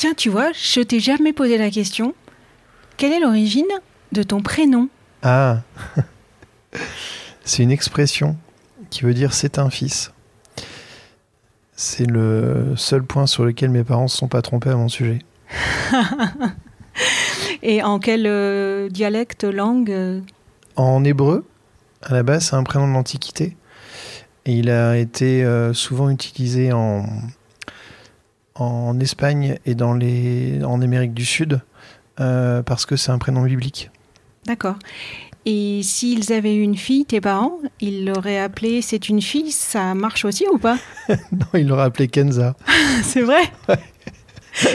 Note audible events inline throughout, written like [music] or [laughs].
Tiens, tu vois, je t'ai jamais posé la question. Quelle est l'origine de ton prénom Ah, [laughs] c'est une expression qui veut dire c'est un fils. C'est le seul point sur lequel mes parents ne se sont pas trompés à mon sujet. [laughs] Et en quel euh, dialecte, langue euh En hébreu, à la base, c'est un prénom de l'Antiquité. Et il a été euh, souvent utilisé en, en Espagne et dans les, en Amérique du Sud euh, parce que c'est un prénom biblique. D'accord. Et s'ils avaient eu une fille, tes parents, ils l'auraient appelée c'est une fille, ça marche aussi ou pas? [laughs] Non, il l'aurait appelé Kenza. [laughs] C'est vrai?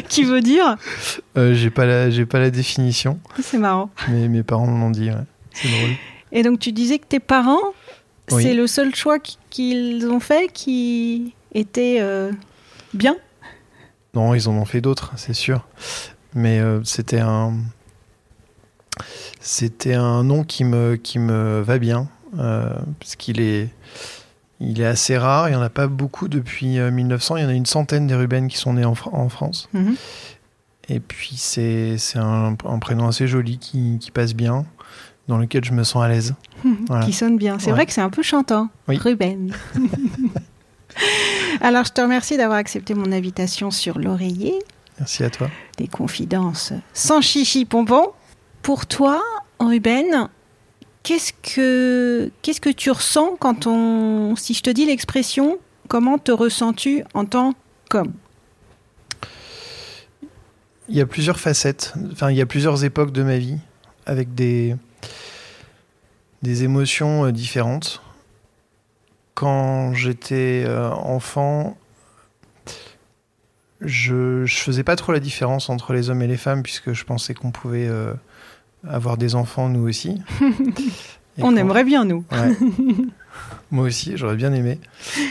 Qui veut dire? Euh, j'ai pas la, j'ai pas la définition, C'est marrant. mais mes parents m'ont dit. ouais. C'est drôle. Et donc tu disais que tes parents, Oui. c'est le seul choix qu- qu'ils ont fait qui était euh, bien? Non, ils en ont fait d'autres, c'est sûr. Mais euh, c'était un, c'était un nom qui me, qui me va bien, euh, parce qu'il est, il est assez rare. Il y en a pas beaucoup depuis euh, 1900. Il y en a une centaine des Ruben qui sont nés en, Fr- en France. Mhm. Et puis c'est, c'est un, un prénom assez joli qui, qui passe bien, dans lequel je me sens à l'aise. [laughs] Voilà. qui sonne bien. C'est Ouais. vrai que c'est un peu chantant. Oui. Ruben. [laughs] [laughs] Alors, je te remercie d'avoir accepté mon invitation sur l'oreiller Merci à toi. des confidences sans chichi pompon. Pour toi, Ruben, qu'est-ce que qu'est-ce que tu ressens quand on si je te dis l'expression comment te ressens-tu en tant qu'homme? Il y a plusieurs facettes, enfin il y a plusieurs époques de ma vie avec des, des émotions euh, différentes. Quand j'étais euh, enfant, je, je faisais pas trop la différence entre les hommes et les femmes puisque je pensais qu'on pouvait euh, avoir des enfants nous aussi. [laughs] On quand- aimerait bien nous. Ouais. [laughs] Moi aussi, j'aurais bien aimé.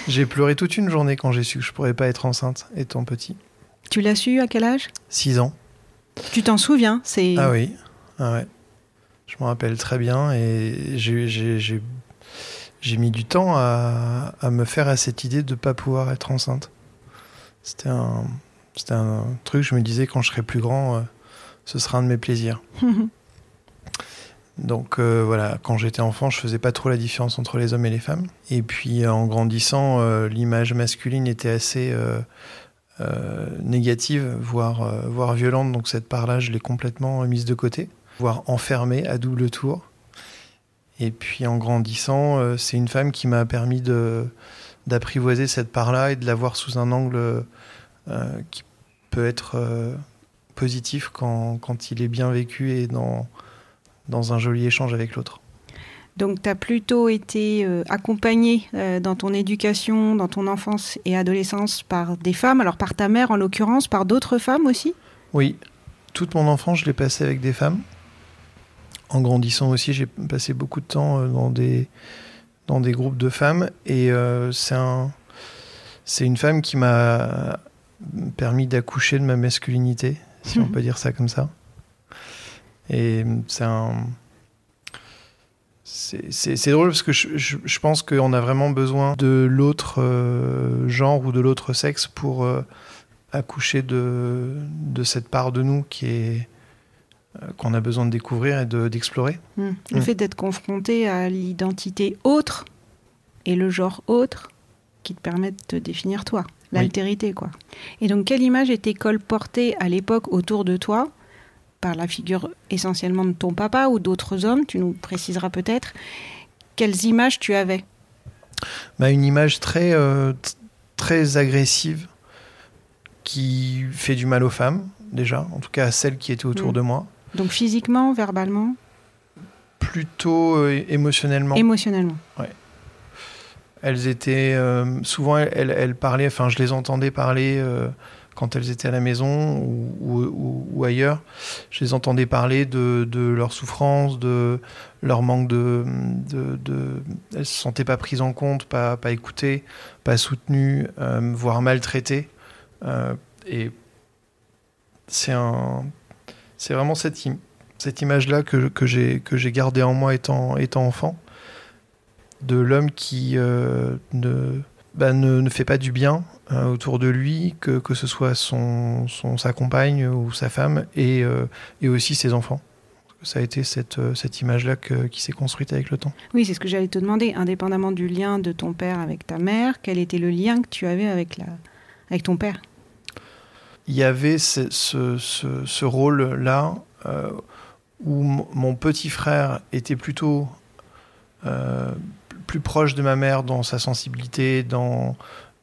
J'ai pleuré toute une journée quand j'ai su que je pourrais pas être enceinte étant petit. Tu l'as su à quel âge? 6 ans. Tu t'en souviens? C'est Ah oui, ah ouais. Je m'en rappelle très bien et j'ai- j'ai j'ai- j'ai mis du temps à, à me faire à cette idée de ne pas pouvoir être enceinte. C'était un, c'était un truc, je me disais quand je serai plus grand, euh, ce sera un de mes plaisirs. [laughs] Donc euh, voilà, quand j'étais enfant, je faisais pas trop la différence entre les hommes et les femmes. Et puis euh, en grandissant, euh, l'image masculine était assez négative, voire, voire violente. Donc cette part-là, je l'ai complètement mise de côté, voire enfermée à double tour. Et puis en grandissant, euh, c'est une femme qui m'a permis de d'apprivoiser cette part-là et de la voir sous un angle euh, qui peut être euh, positif quand, quand il est bien vécu et dans, dans un joli échange avec l'autre. Donc, tu as plutôt été euh, accompagné euh, dans ton éducation, dans ton enfance et adolescence par des femmes, alors par ta mère en l'occurrence, par d'autres femmes aussi? Oui, toute mon enfance, je l'ai passé avec des femmes. En grandissant aussi, j'ai passé beaucoup de temps euh, dans des, dans des groupes de femmes. Et euh, c'est un, c'est une femme qui m'a permis d'accoucher de ma masculinité, si on [laughs] peut dire ça comme ça. Et c'est un. C'est drôle parce que je, je- je pense qu'on a vraiment besoin de l'autre euh, genre ou de l'autre sexe pour euh, accoucher de, de cette part de nous qui est euh, qu'on a besoin de découvrir et de- d'explorer. Hmm. Le Mm. fait d'être confronté à l'identité autre et le genre autre qui te permettent de définir toi, l'altérité quoi. Et donc quelle image était colportée à l'époque autour de toi par la figure essentiellement de ton papa ou d'autres hommes, tu nous préciseras peut-être. Quelles images tu avais? Bah, Une image très, euh, très agressive qui fait du mal aux femmes, déjà, en tout cas à celles qui étaient autour Mm. de moi. Donc physiquement, verbalement, Plutôt euh, émotionnellement. émotionnellement. Elles étaient euh, souvent elles, elles parlaient, enfin je les entendais parler euh, quand elles étaient à la maison ou, ou- ou- ou ailleurs. Je les entendais parler de, de leur souffrance, de leur manque de, de, de- elles se sentaient pas prises en compte, pas, pas écoutées, pas soutenues, voire maltraitées. Et c'est un, c'est vraiment cette, cette image-là que, que j'ai gardée en moi étant étant enfant de l'homme qui euh, ne, bah, ne, ne fait pas du bien euh, autour de lui, que, que ce soit son, son, sa compagne ou sa femme, et, euh, et aussi ses enfants. Ça a été cette, cette image-là qui s'est construite avec le temps. Oui, c'est ce que j'allais te demander. Indépendamment du lien de ton père avec ta mère, quel était le lien que tu avais avec, la... avec ton père? Il y avait ce, ce, ce- rôle-là euh, où mon petit frère était plutôt euh, plus proche de ma mère dans sa sensibilité, dans,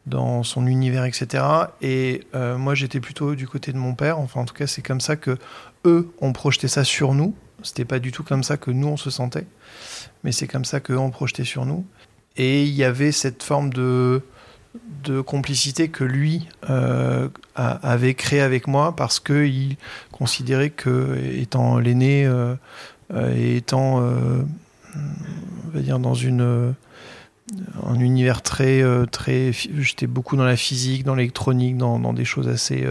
dans son univers, etc. Et euh, moi, j'étais plutôt du côté de mon père. Enfin, en tout cas, c'est comme ça que eux ont projeté ça sur nous. C'était pas du tout comme ça que nous on se sentait, mais c'est comme ça qu'eux ont projeté sur nous. Et il y avait cette forme de de complicité que lui euh, avait créé avec moi parce que il considérait que étant l'aîné euh, euh, et étant on va dire dans une un univers très très j'étais beaucoup dans la physique dans l'électronique dans, dans des choses assez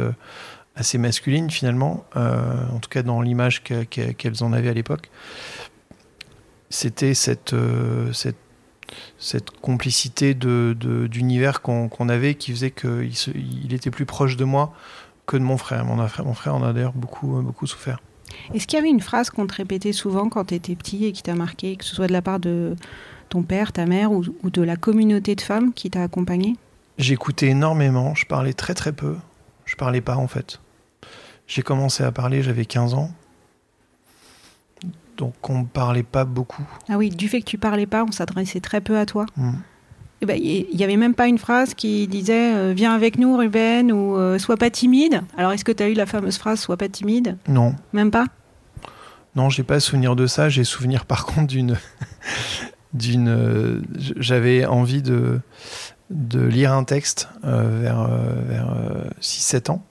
assez masculines finalement en tout cas dans l'image que- que- qu'elles en avaient à l'époque. C'était cette cette cette complicité de, d'univers qu'on, avait qui faisait qu'il il était plus proche de moi que de mon frère. Mon frère, mon frère en a d'ailleurs beaucoup, beaucoup souffert. Est-ce qu'il y avait une phrase qu'on te répétait souvent quand tu étais petit et qui t'a marqué, que ce soit de la part de ton père, ta mère ou, ou de la communauté de femmes qui t'a accompagné J'écoutais énormément, je parlais très très peu. Je parlais pas en fait. J'ai commencé à parler, j'avais 15 ans. Donc on ne parlait pas beaucoup. Ah oui, du fait que tu parlais pas, on s'adressait très peu à toi. Hmm. Eh ben, Il n'y avait même pas une phrase qui disait euh, Viens avec nous, Ruben, ou euh, Sois pas timide. Alors, est-ce que tu as eu la fameuse phrase Sois pas timide Non, Même pas? Non, j'ai pas souvenir de ça. J'ai souvenir par contre d'une. [laughs] d'une euh, J'avais envie de, de lire un texte vers, vers 6-7 ans.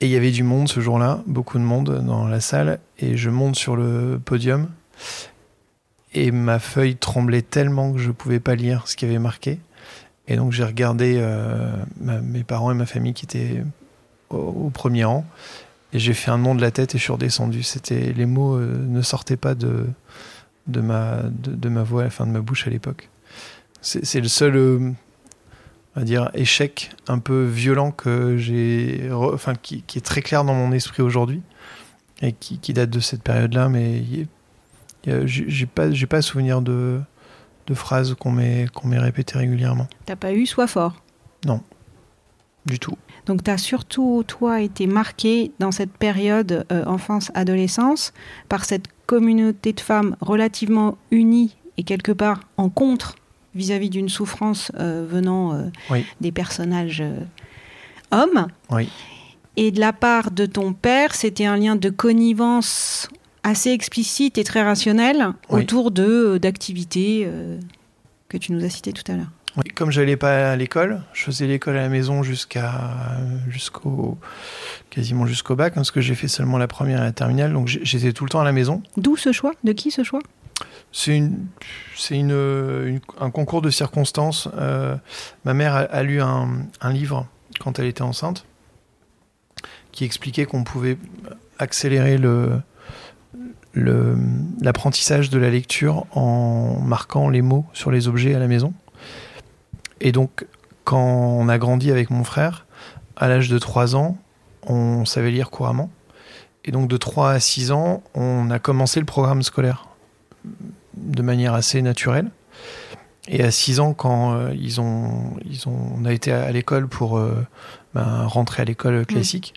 Et il y avait du monde ce jour-là, beaucoup de monde dans la salle. Et je monte sur le podium. Et ma feuille tremblait tellement que je pouvais pas lire ce qui avait marqué. Et donc j'ai regardé euh, mes parents et ma famille qui étaient au, premier rang. Et j'ai fait un nom de la tête et je suis redescendu. C'était les mots euh, ne sortaient pas de de ma de, ma voix, de ma bouche à l'époque. C'est c'est le seul, euh, on va dire, échec un peu violent que j'ai, enfin qui, qui est très clair dans mon esprit aujourd'hui et qui, qui date de cette période-là. Mais j'ai pas j'ai pas souvenir de de phrases qu'on m'ait qu'on m'ait répétées régulièrement. T'as pas eu Sois fort? Du tout. Donc, tu as surtout, toi, été marqué dans cette période euh, enfance-adolescence par cette communauté de femmes relativement unie et quelque part en contre vis-à-vis d'une souffrance euh, venant euh, Oui. des personnages euh, hommes. Oui. Et de la part de ton père, c'était un lien de connivence assez explicite et très rationnel Oui. autour de d'activités que tu nous as citées tout à l'heure. Comme j'allais pas à l'école, je faisais l'école à la maison jusqu'à jusqu'au quasiment jusqu'au bac, hein, parce que j'ai fait seulement la première et la terminale, donc j'étais tout le temps à la maison. D'où ce choix? De qui ce choix? C'est un concours de circonstances. Euh, ma mère a, lu un, livre quand elle était enceinte, qui expliquait qu'on pouvait accélérer l'apprentissage de la lecture en marquant les mots sur les objets à la maison. Et donc, quand on a grandi avec mon frère, à l'âge de 3 ans, on savait lire couramment. Et donc, de 3 à 6 ans, on a commencé le programme scolaire de manière assez naturelle. Et à 6 ans, quand euh, ils ont, ils ont, on a été à l'école pour euh, ben, rentrer à l'école classique,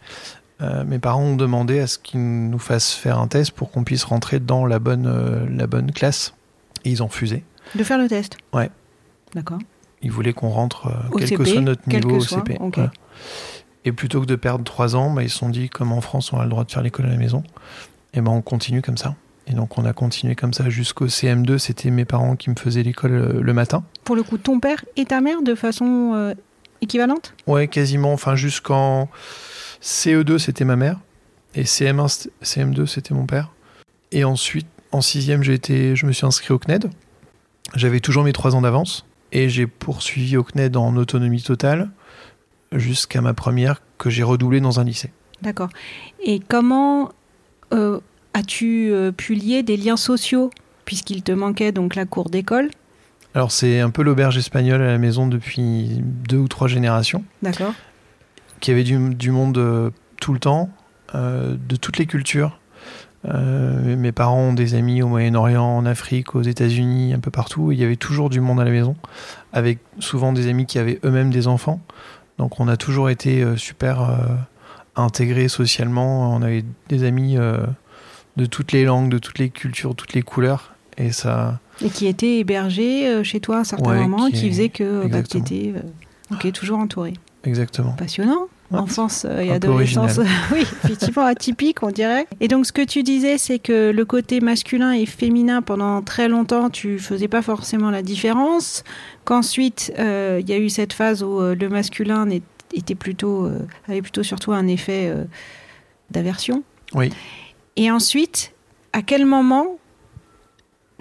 euh, mes parents ont demandé à ce qu'ils nous fassent faire un test pour qu'on puisse rentrer dans la bonne, la bonne classe. Et ils ont refusé. De faire le test? Ouais. D'accord. Ils voulaient qu'on rentre, quel CP, que soit notre niveau au CP. Voilà. Et plutôt que de perdre 3 ans, bah, ils se sont dit, comme en France, on a le droit de faire l'école à la maison, et ben on continue comme ça. Et donc on a continué comme ça jusqu'au CM2. C'était mes parents qui me faisaient l'école euh, le matin. Pour le coup, ton père et ta mère de façon euh, équivalente? Ouais, quasiment. Enfin, jusqu'en CE2, c'était ma mère. Et CM1, c'était- CM2, c'était mon père. Et ensuite, en sixième, j'ai été, je me suis inscrit au CNED. J'avais toujours mes trois ans d'avance. Et j'ai poursuivi au CNED en autonomie totale jusqu'à ma première que j'ai redoublé dans un lycée. D'accord. Et comment euh, as-tu euh, pu lier des liens sociaux puisqu'il te manquait donc la cour d'école? Alors, c'est un peu l'auberge espagnole à la maison depuis deux ou trois générations, D'accord. qui avait du, du monde euh, tout le temps, euh, de toutes les cultures. Euh, mes parents ont des amis au Moyen-Orient, en Afrique, aux États-Unis, un peu partout. Il y avait toujours du monde à la maison, avec souvent des amis qui avaient eux-mêmes des enfants. Donc on a toujours été super intégrés socialement. On avait des amis de toutes les langues, de toutes les cultures, toutes les couleurs. Et ça, Et qui était hébergé euh, chez toi à un certain Ouais, moment, qui qui, faisait que euh, bah, tu étais euh, toujours entouré. exactement. Passionnant. Ouais. Enfance et Un adolescence, [laughs] oui, effectivement atypique, on dirait. Et donc, ce que tu disais, c'est que le côté masculin et féminin, pendant très longtemps, tu faisais pas forcément la différence. Qu'ensuite, euh, il y a eu cette phase où euh, le masculin était plutôt, euh, avait plutôt surtout un effet d'aversion. Oui. Et ensuite, à quel moment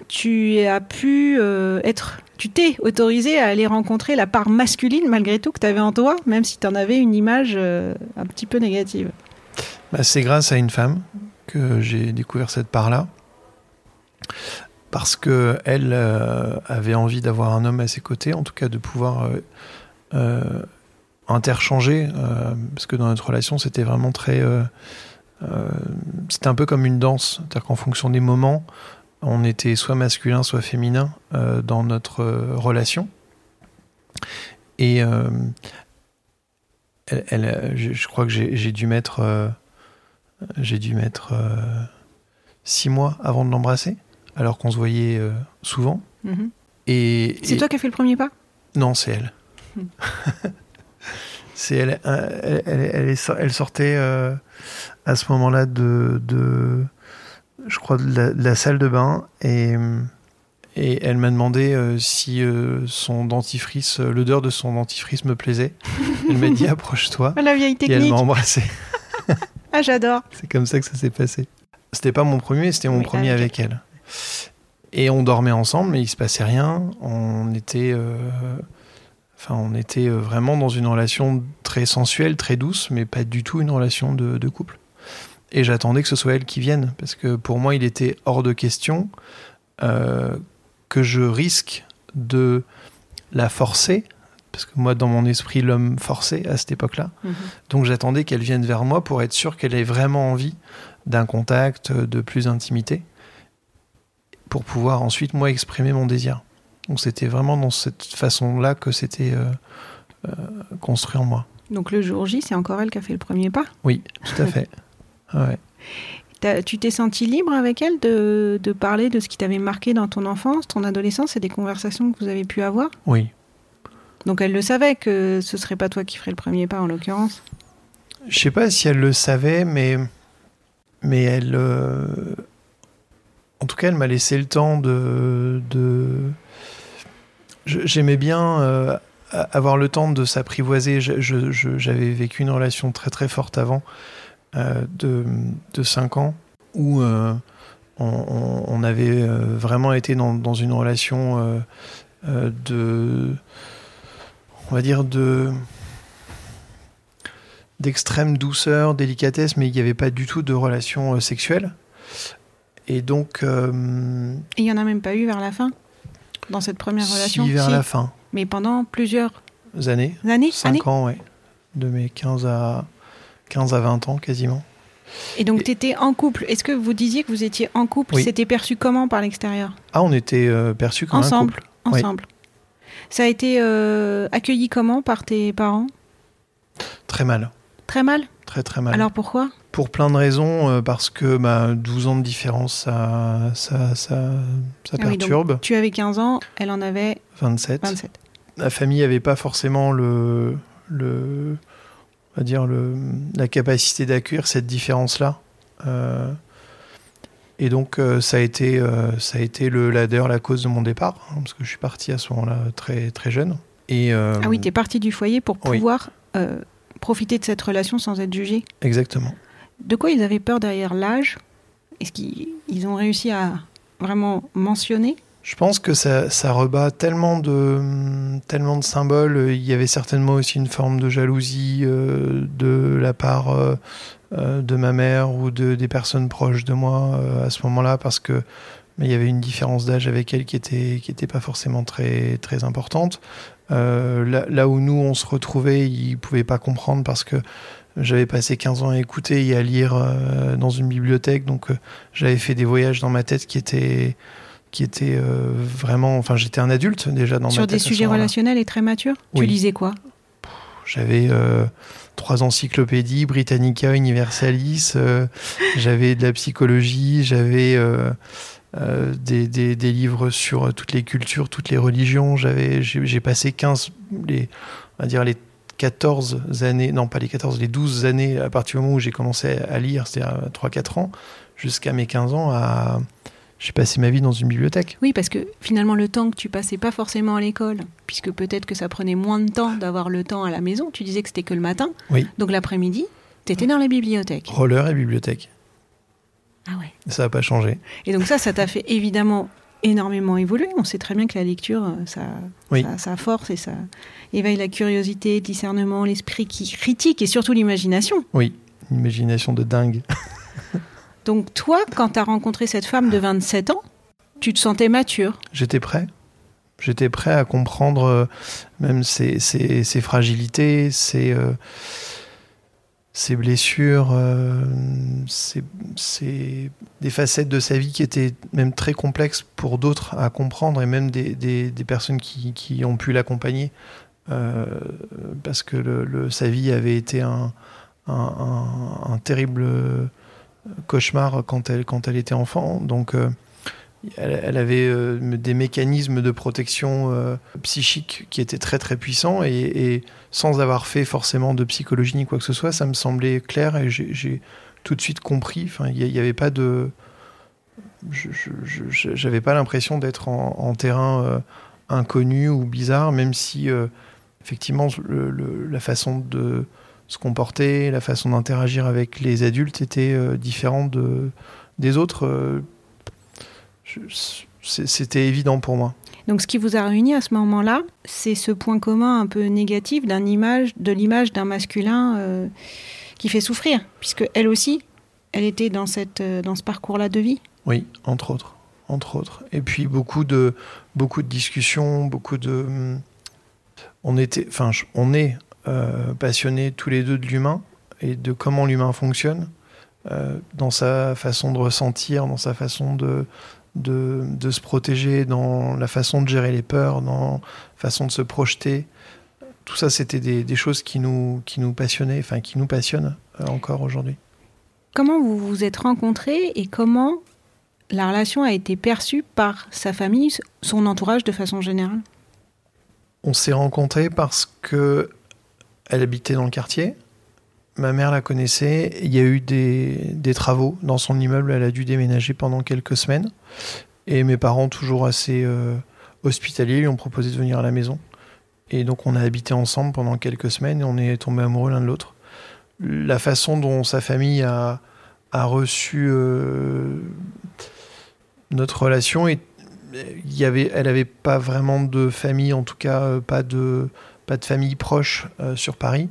tu as pu euh, être, tu t'es autorisé à aller rencontrer la part masculine malgré tout que tu avais en toi, même si tu en avais une image euh, un petit peu négative? Bah, c'est grâce à une femme que j'ai découvert cette part-là. Parce que elle euh, avait envie d'avoir un homme à ses côtés, en tout cas de pouvoir euh, interchanger, parce que dans notre relation, c'était vraiment très. Euh, c'était un peu comme une danse, c'est-à-dire qu'en fonction des moments, on était soit masculin, soit féminin euh, dans notre euh, relation. Et elle, elle, je, je crois que j'ai dû mettre, j'ai dû mettre six mois avant de l'embrasser, alors qu'on se voyait euh, souvent. Mhm. Et, C'est et- toi qui as fait le premier pas? Non, c'est elle. Hmm. [laughs] c'est elle, elle, elle, elle est so- elle sortait euh, à ce moment-là de, de, je crois, de la, de la salle de bain et, et elle m'a demandé euh, si euh, son dentifrice, euh, l'odeur de son dentifrice me plaisait. [laughs] Elle m'a dit approche-toi Ah, La vieille et elle technique. m'a embrassé. [laughs] Ah, j'adore. C'est comme ça que ça s'est passé. C'était pas mon premier, c'était mon Oui, premier avec avec elle. Et on dormait ensemble, mais il se passait rien. On était, euh, enfin, on était vraiment dans une relation très sensuelle, très douce, mais pas du tout une relation de, de couple. Et j'attendais que ce soit elle qui vienne, parce que pour moi, il était hors de question euh, que je risque de la forcer, parce que moi, dans mon esprit, l'homme forcé à cette époque-là. Mhm. Donc j'attendais qu'elle vienne vers moi pour être sûr qu'elle ait vraiment envie d'un contact, de plus d'intimité, pour pouvoir ensuite moi exprimer mon désir. Donc c'était vraiment dans cette façon-là que c'était euh, euh, construit en moi. Donc le jour J, c'est encore elle qui a fait le premier pas? Oui, tout à fait. [laughs] Ouais. Tu t'es senti libre avec elle de, de parler de ce qui t'avait marqué dans ton enfance, ton adolescence et des conversations que vous avez pu avoir? Oui. Donc elle le savait que ce serait pas toi qui ferais le premier pas en l'occurrence. Je sais pas si elle le savait, mais mais elle, euh, en tout cas, elle m'a laissé le temps de. de... J'aimais bien euh, avoir le temps de s'apprivoiser. J'avais vécu une relation très très forte avant de de cinq ans où euh, on, avait euh, vraiment été dans, dans une relation euh, euh, de, on va dire de d'extrême douceur, délicatesse, mais il n'y avait pas du tout de relation euh, sexuelle. Et donc, euh, Et il y en a même pas eu vers la fin dans cette première relation. vers Si. la fin, Mais pendant plusieurs années, années, 5 années. ans, ouais, de mes 15 à, 15 à 20 ans quasiment. Et donc tu étais en couple. Est-ce que vous disiez que vous étiez en couple? Oui. C'était perçu comment par l'extérieur? Ah, on était euh, perçus comme Ensemble. un couple. Oui. Ensemble. Ça a été euh, accueilli comment par tes parents? Très mal. Très mal? Très très mal. Alors pourquoi? Pour plein de raisons, euh, parce que bah, 12 ans de différence, ça, ça, ça, ça Ah oui, donc, perturbe. Tu avais 15 ans, elle en avait 27. 27. La famille n'avait pas forcément le, le, on va dire le, la capacité d'accueillir cette différence-là. Euh, et donc euh, ça a été, euh, ça a été le, la, la cause de mon départ, hein, parce que je suis parti à ce moment-là très, très jeune. Et, Ah oui, t'es parti du foyer pour oui. pouvoir profiter de cette relation sans être jugé. Exactement. De quoi ils avaient peur derrière l'âge? Est-ce qu'ils ils ont réussi à vraiment mentionner? Je pense que ça, ça rebat tellement de, tellement de symboles. Il y avait certainement aussi une forme de jalousie euh, de la part euh, euh, de ma mère ou de, des personnes proches de moi à ce moment-là, parce que mais il y avait une différence d'âge avec elle qui était, qui était pas forcément très, très importante. Là, là où nous, on se retrouvait, ils pouvaient pas comprendre parce que j'avais passé 15 ans à écouter et à lire dans une bibliothèque, donc j'avais fait des voyages dans ma tête qui étaient qui était euh, vraiment. Enfin, j'étais un adulte déjà dans Sur ma des tête. ce sujets relationnels et très matures Tu lisais quoi? J'avais euh, trois encyclopédies, Britannica, Universalis. euh, j'avais de la psychologie. J'avais des, des, des livres sur toutes les cultures, toutes les religions. J'avais, j'ai passé 15, les, on va dire les 14 années, non pas les 14, les 12 années à partir du moment où j'ai commencé à lire, c'est-à-dire 3-4 ans, jusqu'à mes 15 ans, à, j'ai passé ma vie dans une bibliothèque. Oui, parce que finalement, le temps que tu passais pas forcément à l'école, puisque peut-être que ça prenait moins de temps d'avoir le temps à la maison, tu disais que c'était que le matin. Oui. Donc l'après-midi, tu étais dans la bibliothèque. Roller et bibliothèque. Ah ouais. Ça n'a pas changé. Et donc ça, ça t'a fait évidemment énormément évoluer. On sait très bien que la lecture, euh, ça, Oui. ça, ça force et ça éveille la curiosité, le discernement, l'esprit qui critique et surtout l'imagination. Oui, une imagination de dingue. [laughs] Donc toi, quand tu as rencontré cette femme de 27 ans, tu te sentais mature. J'étais prêt. J'étais prêt à comprendre euh, même ses, fragilités, ses, euh, blessures, euh, des facettes de sa vie qui étaient même très complexes pour d'autres à comprendre et même des, personnes qui, ont pu l'accompagner parce que sa vie avait été un, terrible cauchemar quand elle, quand elle était enfant. Donc euh, elle, avait euh, des mécanismes de protection euh, psychique qui étaient très très puissants et, sans avoir fait forcément de psychologie ni quoi que ce soit, ça me semblait clair et j'ai- tout de suite compris. Enfin, il n'y avait pas de, j'avais pas l'impression d'être en, terrain inconnu ou bizarre, même si effectivement la façon de se comporter, la façon d'interagir avec les adultes était euh, différente de, des autres. euh, C'était évident pour moi. Donc ce qui vous a réuni à ce moment-là, c'est ce point commun un peu négatif d'un image, de l'image d'un masculin euh, qui fait souffrir, puisque elle aussi, elle était dans, cette, dans ce parcours-là de vie. Oui, entre autres, entre autres. Et puis beaucoup de beaucoup de discussions, beaucoup de. hum, On était, enfin, on est euh, passionnés tous les deux de l'humain et de comment l'humain fonctionne euh, dans sa façon de ressentir, dans sa façon de de, de se protéger, dans la façon de gérer les peurs, dans la façon de se projeter. Tout ça, c'était des, des choses qui nous qui nous passionnaient, enfin qui nous passionnent euh, encore aujourd'hui. Comment vous vous êtes rencontrés et comment la relation a été perçue par sa famille, son entourage de façon générale? On s'est rencontrés parce que elle habitait dans le quartier. Ma mère la connaissait. Il y a eu des, travaux dans son immeuble. Elle a dû déménager pendant quelques semaines. Et mes parents, toujours assez euh, hospitaliers, lui ont proposé de venir à la maison. Et donc on a habité ensemble pendant quelques semaines et on est tombés amoureux l'un de l'autre. La façon dont sa famille a, reçu euh, notre relation, y avait, elle n'avait pas vraiment de famille, en tout cas euh, pas de, pas de famille proche euh, sur Paris.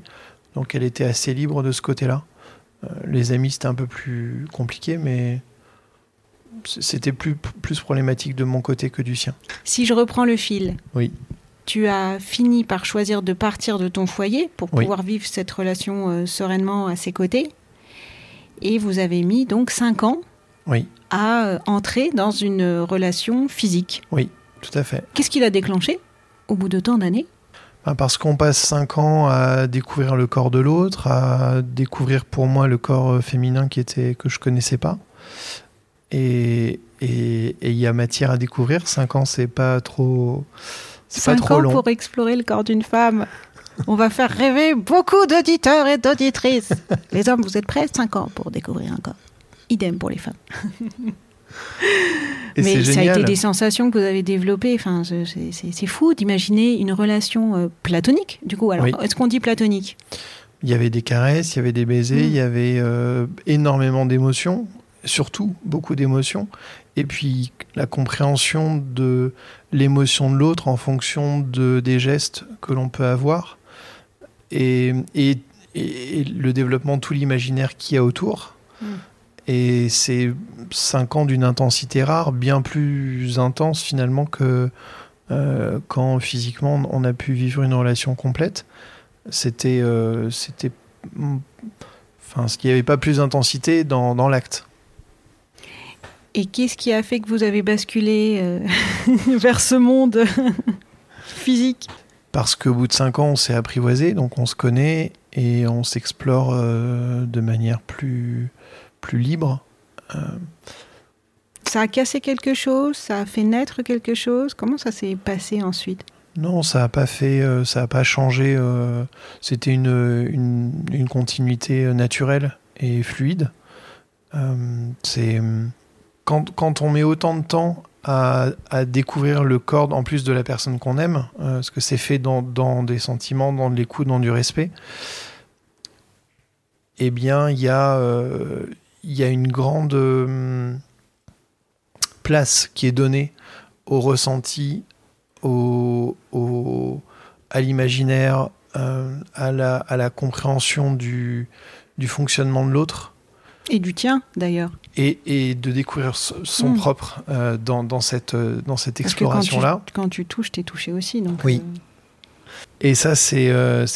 Donc elle était assez libre de ce côté-là. Euh, les amis, c'était un peu plus compliqué, mais c'était plus, plus problématique de mon côté que du sien. Si je reprends le fil, Oui. tu as fini par choisir de partir de ton foyer pour Oui. pouvoir vivre cette relation euh, sereinement à ses côtés. Et vous avez mis donc 5 ans Oui, à euh, entrer dans une relation physique. tout à fait. Qu'est-ce qui l'a déclenché au bout de tant d'années? Parce qu'on passe cinq ans à découvrir le corps de l'autre, à découvrir pour moi le corps euh, féminin qui était que je connaissais pas. Et il y a matière à découvrir. Cinq ans, c'est pas trop, c'est pas trop ans long. pour explorer le corps d'une femme. On va faire rêver beaucoup d'auditeurs et d'auditrices. Les hommes, vous êtes prêts? 5 ans pour découvrir un corps. Idem pour les femmes. [laughs] Et Mais ça a été des sensations que vous avez développées. Enfin, c'est- fou d'imaginer une relation euh, platonique. Du coup, alors, Oui. est-ce qu'on dit platonique? Il y avait des caresses, il y avait des baisers, Mm. il y avait euh, énormément d'émotions, surtout beaucoup d'émotions. Et puis la compréhension de l'émotion de l'autre en fonction de, des gestes que l'on peut avoir et, et, et le développement de tout l'imaginaire qu'il y a autour. Mm. Et c'est cinq ans d'une intensité rare, bien plus intense finalement que euh, quand physiquement on a pu vivre une relation complète. C'était, euh, c'était, mm, enfin, ce qu'il n'y avait pas plus d'intensité dans, dans l'acte. Et qu'est-ce qui a fait que vous avez basculé euh, [laughs] vers ce monde [laughs] physique? Parce qu'au bout de cinq ans, on s'est apprivoisé, donc on se connaît et on s'explore euh, de manière plus, plus libre. Euh, Ça a cassé quelque chose? Ça a fait naître quelque chose? Comment ça s'est passé ensuite? Non, ça n'a pas fait, euh, ça a pas changé. euh, C'était une, une, une continuité naturelle et fluide. C'est quand, quand on met autant de temps à, à découvrir le corps en plus de la personne qu'on aime, parce que c'est fait dans, dans des sentiments, dans de l'écoute, dans du respect. Eh bien, il y a, euh, il y a une grande euh, place qui est donnée au ressenti, au, au- à l'imaginaire, euh, à, la, à la compréhension du, du fonctionnement de l'autre Et du tien, d'ailleurs. et, et de découvrir so- son Mm. propre euh, dans, dans cette, dans cette quand exploration-là. quand tu touches, t'es touché aussi. Donc, Oui. euh, Et ça, c'est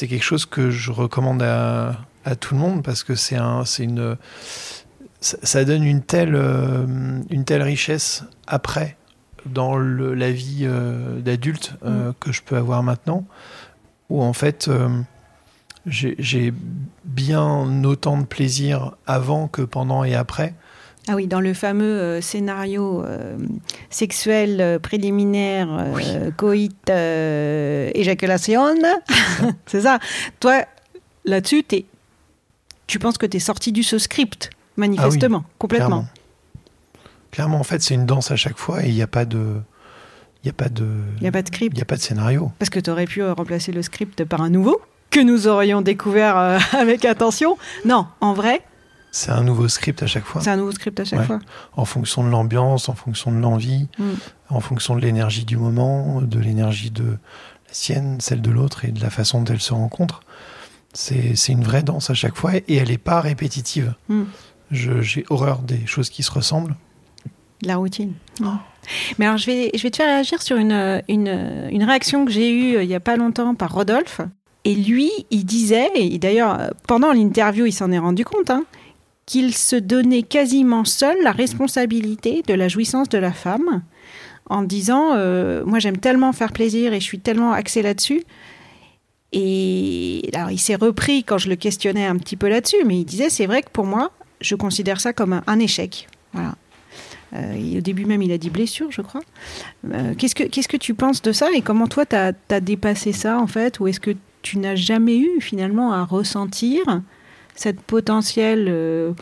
quelque chose que je recommande à, à tout le monde parce que c'est un, c'est une, ça, ça donne une telle, euh, une telle richesse après dans le- la vie euh, d'adulte euh, que je peux avoir maintenant, où en fait j'ai bien autant de plaisir avant que pendant et après. Ah oui, dans le fameux euh, scénario euh, sexuel euh, préliminaire, Oui. coït, éjaculation, [laughs] c'est ça. Toi, là-dessus, tu penses que tu es sorti du ce script, manifestement, complètement. Clairement. Clairement, en fait, c'est une danse à chaque fois et il n'y a pas de, il a pas de, Il a pas de il script. y a pas de scénario. Parce que tu aurais pu remplacer le script par un nouveau, que nous aurions découvert euh, [laughs] avec attention. Non, en vrai, C'est un nouveau script à chaque fois, c'est un nouveau script à chaque Ouais. fois. en fonction de l'ambiance, en fonction de l'envie, Mm. en fonction de l'énergie du moment, de l'énergie de la sienne, celle de l'autre et de la façon dont elles se rencontrent. C'est c'est une vraie danse à chaque fois et elle n'est pas répétitive. Mm. J'ai horreur des choses qui se ressemblent. La routine. Mais alors, je vais, je vais te faire réagir sur une, une, une réaction que j'ai eue euh, il n'y a pas longtemps par Rodolphe. Et lui, il disait, et d'ailleurs, euh, pendant l'interview, il s'en est rendu compte, hein, qu'il se donnait quasiment seul la responsabilité de la jouissance de la femme, en disant euh, Moi, j'aime tellement faire plaisir et je suis tellement axé là-dessus. Et alors, il s'est repris quand je le questionnais un petit peu là-dessus, mais il disait C'est vrai que pour moi, je considère ça comme un, échec. Voilà. Euh, au début même, il a dit blessure, je crois. Euh, qu'est-ce, que, qu'est-ce que tu penses de ça et comment toi, tu as dépassé ça, en fait Ou est-ce que tu n'as jamais eu, finalement, à ressentir cette potentielle, euh,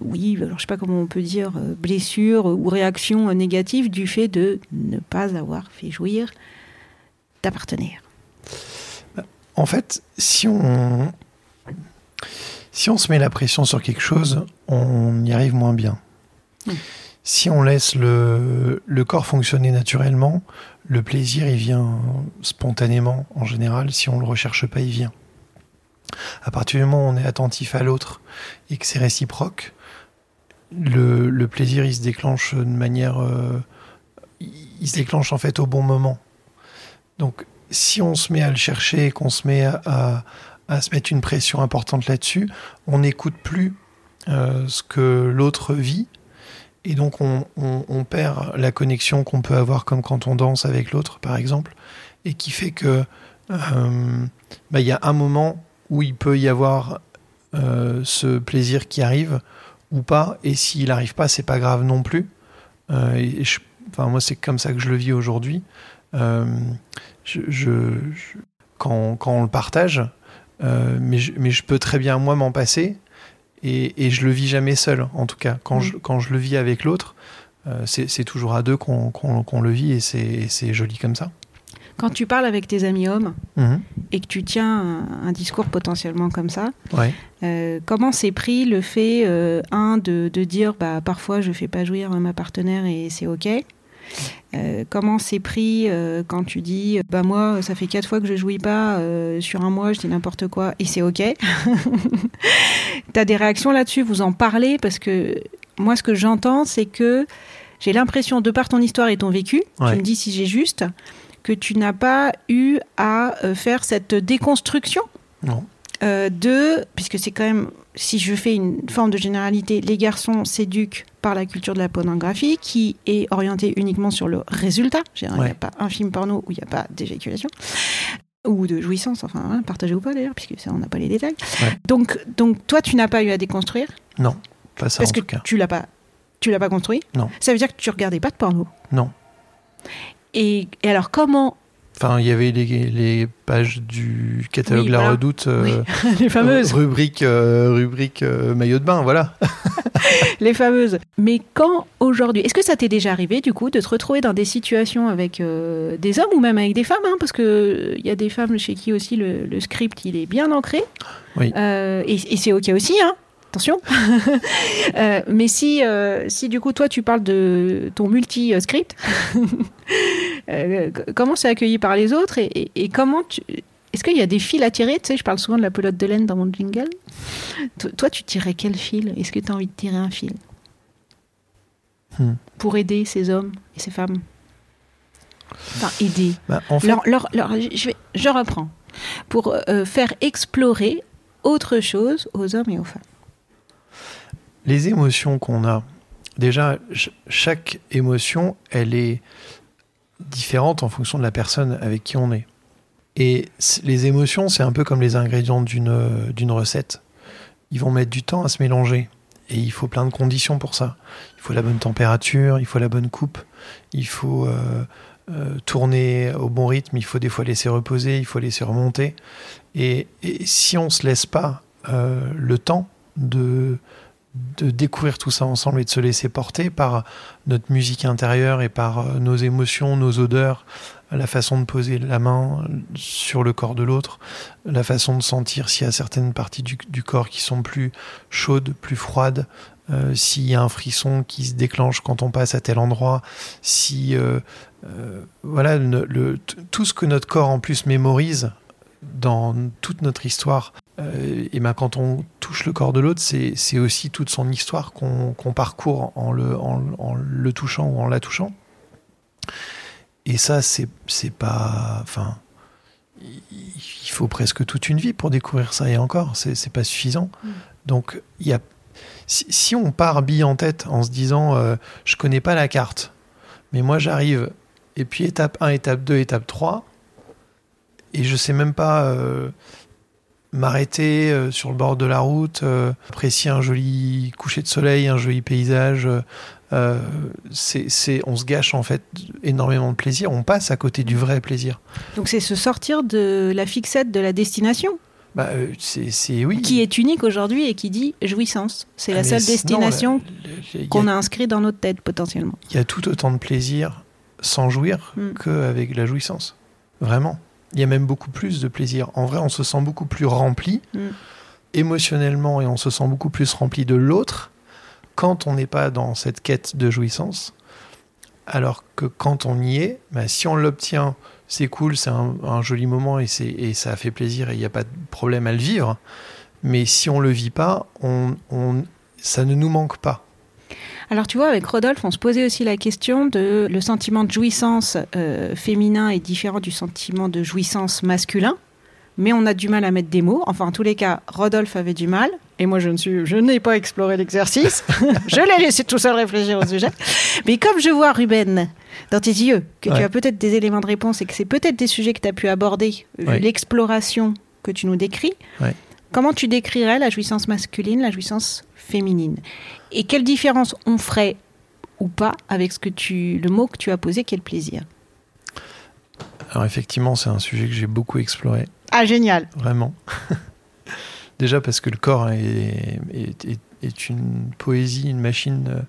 oui, alors je sais pas comment on peut dire, blessure ou réaction négative du fait de ne pas avoir fait jouir ta partenaire En fait, si on, si on se met la pression sur quelque chose, on y arrive moins bien. Mm. Si on laisse le, le corps fonctionner naturellement, le plaisir, il vient spontanément en général. Si on le recherche pas, il vient. À partir du moment où on est attentif à l'autre et que c'est réciproque, le, le plaisir, il se déclenche de manière... euh, il se déclenche en fait au bon moment. Donc, si on se met à le chercher et qu'on se met à, à- à se mettre une pression importante là-dessus, on n'écoute plus euh, ce que l'autre vit. Et donc, on, perd la connexion qu'on peut avoir comme quand on danse avec l'autre, par exemple. et qui fait que euh, bah, il y a un moment où il peut y avoir euh, ce plaisir qui arrive ou pas, et s'il n'arrive pas, c'est pas grave non plus. Enfin, moi, c'est comme ça que je le vis aujourd'hui. Quand, quand on le partage, euh, mais, je, mais je peux très bien moi m'en passer, et, et je le vis jamais seul, en tout cas. Quand, Mm. je, quand je le vis avec l'autre, euh, c'est toujours à deux qu'on qu'on- qu'on le vit, et c'est joli comme ça. Quand tu parles avec tes amis hommes Mhm. et que tu tiens un, un discours potentiellement comme ça, Ouais. euh, comment c'est pris le fait, euh, un, de, de dire bah, parfois je fais pas jouir ma partenaire et c'est OK Euh, comment c'est pris euh, quand tu dis bah moi ça fait quatre fois que je jouis pas euh, sur un mois je dis n'importe quoi et c'est ok [laughs] t'as des réactions là-dessus vous en parlez parce que moi ce que j'entends c'est que j'ai l'impression de par ton histoire et ton vécu Ouais. tu me dis si j'ai juste que tu n'as pas eu à euh, faire cette déconstruction Non. Euh, de, puisque c'est quand même, si je fais une forme de généralité, les garçons s'éduquent par la culture de la pornographie qui est orientée uniquement sur le résultat. Il n'y a pas un film porno où il n'y a pas d'éjaculation ou de jouissance, enfin, hein, partagé ou pas d'ailleurs, puisque ça, on n'a pas les détails. Ouais. Donc, donc, toi, tu n'as pas eu à déconstruire? Non. Pas ça parce en que tout cas. tu l'as pas, tu l'as pas construit? Non. Ça veut dire que tu regardais pas de porno? Non. Et, et alors, comment Enfin, il y avait les, les pages du catalogue Oui, La voilà. Redoute, euh, [laughs] les fameuses, rubrique, euh, rubrique euh, maillot de bain, voilà. [laughs] les fameuses. Mais quand aujourd'hui, est-ce que ça t'est déjà arrivé du coup de te retrouver dans des situations avec des hommes ou même avec des femmes, hein, parce que il y a des femmes chez qui aussi le, le script il est bien ancré. Oui. Et et c'est ok aussi, hein. Attention. [laughs] Euh, mais si, euh, si du coup toi tu parles de ton multi-script, [laughs] euh, comment c'est accueilli par les autres et, et- et comment tu... Est-ce qu'il y a des fils à tirer? Tu sais, je parle souvent de la pelote de laine dans mon jingle. To- Toi, tu tirais quel fil? Est-ce que tu as envie de tirer un fil? Hmm. Pour aider ces hommes et ces femmes Enfin, aider. Bah, en fait, Leur- leur- leur- je, vais- je reprends. Pour faire explorer autre chose aux hommes et aux femmes. Les émotions qu'on a, déjà, ch- chaque émotion, elle est différente en fonction de la personne avec qui on est. Et les émotions, c'est un peu comme les ingrédients d'une euh, d'une recette. Ils vont mettre du temps à se mélanger. Et il faut plein de conditions pour ça. Il faut la bonne température, il faut la bonne coupe, il faut euh, euh, tourner au bon rythme, il faut des fois laisser reposer, il faut laisser remonter. Et, si on se laisse pas le temps de, de découvrir tout ça ensemble et de se laisser porter par notre musique intérieure et par euh, nos émotions, nos odeurs, la façon de poser la main sur le corps de l'autre, la façon de sentir s'il y a certaines parties du, du corps qui sont plus chaudes, plus froides, euh, s'il y a un frisson qui se déclenche quand on passe à tel endroit, si euh, euh, voilà tout ce que notre corps en plus mémorise dans toute notre histoire. euh, et ben quand on touche le corps de l'autre, c'est aussi toute son histoire qu'on parcourt en le, en, en le touchant ou en la touchant. Et ça, c'est pas. Enfin, il faut presque toute une vie pour découvrir ça et encore, c'est pas suffisant. Mm. Donc, il y a. Si, si on part bille en tête en se disant euh, je connais pas la carte, mais moi j'arrive, et puis étape 1, étape 2, étape 3, et je sais même pas euh, m'arrêter euh, sur le bord de la route, euh, apprécier un joli coucher de soleil, un joli paysage. c'est, on se gâche en fait énormément de plaisir, on passe à côté du vrai plaisir. Donc c'est se sortir de la fixette de la destination, Bah, c'est, oui. qui est unique aujourd'hui et qui dit jouissance. C'est Ah, la seule destination a- qu'on a inscrit dans notre tête potentiellement. il y a tout autant de plaisir sans jouir Mm. qu'avec la jouissance. Vraiment. Il y a même beaucoup plus de plaisir. En vrai, on se sent beaucoup plus rempli Mm. émotionnellement et on se sent beaucoup plus rempli de l'autre quand on n'est pas dans cette quête de jouissance. Alors que quand on y est, bah, si on l'obtient, c'est cool, c'est un, un joli moment et, et ça fait plaisir et il n'y a pas de problème à le vivre. Mais si on le vit pas, on, on- ça ne nous manque pas. Alors tu vois, avec Rodolphe, on se posait aussi la question de le sentiment de jouissance euh, féminin est différent du sentiment de jouissance masculin, mais on a du mal à mettre des mots. Enfin, en tous les cas, Rodolphe avait du mal. Et moi, je ne suis, je n'ai pas exploré l'exercice. [laughs] je l'ai laissé tout seul réfléchir au sujet. Mais comme je vois Ruben dans tes yeux que Ouais. tu as peut-être des éléments de réponse et que c'est peut-être des sujets que tu as pu aborder Ouais. l'exploration que tu nous décris, Ouais. comment tu décrirais la jouissance masculine, la jouissance féminine? Et quelle différence on ferait ou pas avec ce que tu, le mot que tu as posé, qui est le plaisir Alors effectivement, c'est un sujet que j'ai beaucoup exploré, Ah, génial vraiment. [laughs] Déjà parce que le corps est, est, est- est une poésie, une machine euh,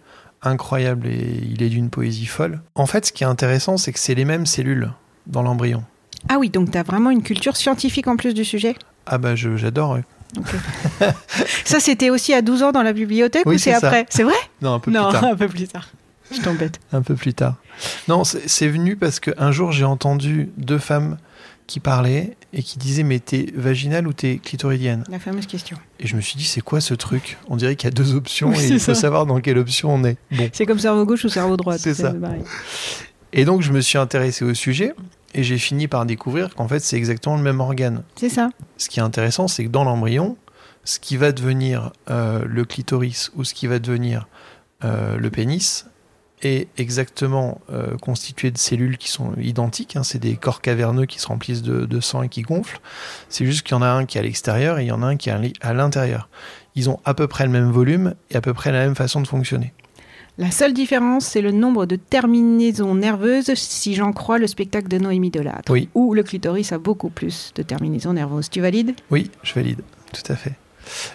incroyable et il est d'une poésie folle. En fait, ce qui est intéressant, c'est que c'est les mêmes cellules dans l'embryon. Ah oui, donc tu as vraiment une culture scientifique en plus du sujet? Ah bah j'adore. [laughs] Ça, c'était aussi à 12 ans dans la bibliothèque Oui, ou c'est après C'est vrai Non, un peu Non, plus tard. [laughs] un peu plus tard. Je t'embête. Un peu plus tard. Non, c'est venu parce qu'un jour j'ai entendu deux femmes qui parlaient et qui disaient mais t'es vaginale ou t'es clitoridienne La fameuse question. Et je me suis dit c'est quoi ce truc? On dirait qu'il y a deux options Oui, et il faut savoir dans quelle option on est. Bon. C'est comme cerveau gauche ou cerveau droit. C'est ça. pareil. Et donc je me suis intéressé au sujet et j'ai fini par découvrir qu'en fait c'est exactement le même organe. C'est ça. Ce qui est intéressant c'est que dans l'embryon, ce qui va devenir euh, le clitoris ou ce qui va devenir euh, le pénis est exactement euh, constitué de cellules qui sont identiques. hein. c'est des corps caverneux qui se remplissent de, de sang et qui gonflent. C'est juste qu'il y en a un qui est à l'extérieur et il y en a un qui est à l'in- à l'intérieur. Ils ont à peu près le même volume et à peu près la même façon de fonctionner. La seule différence, c'est le nombre de terminaisons nerveuses, si j'en crois le spectacle de Noémie Delattre. Oui. Où le clitoris a beaucoup plus de terminaisons nerveuses. Tu valides? Oui, je valide, tout à fait.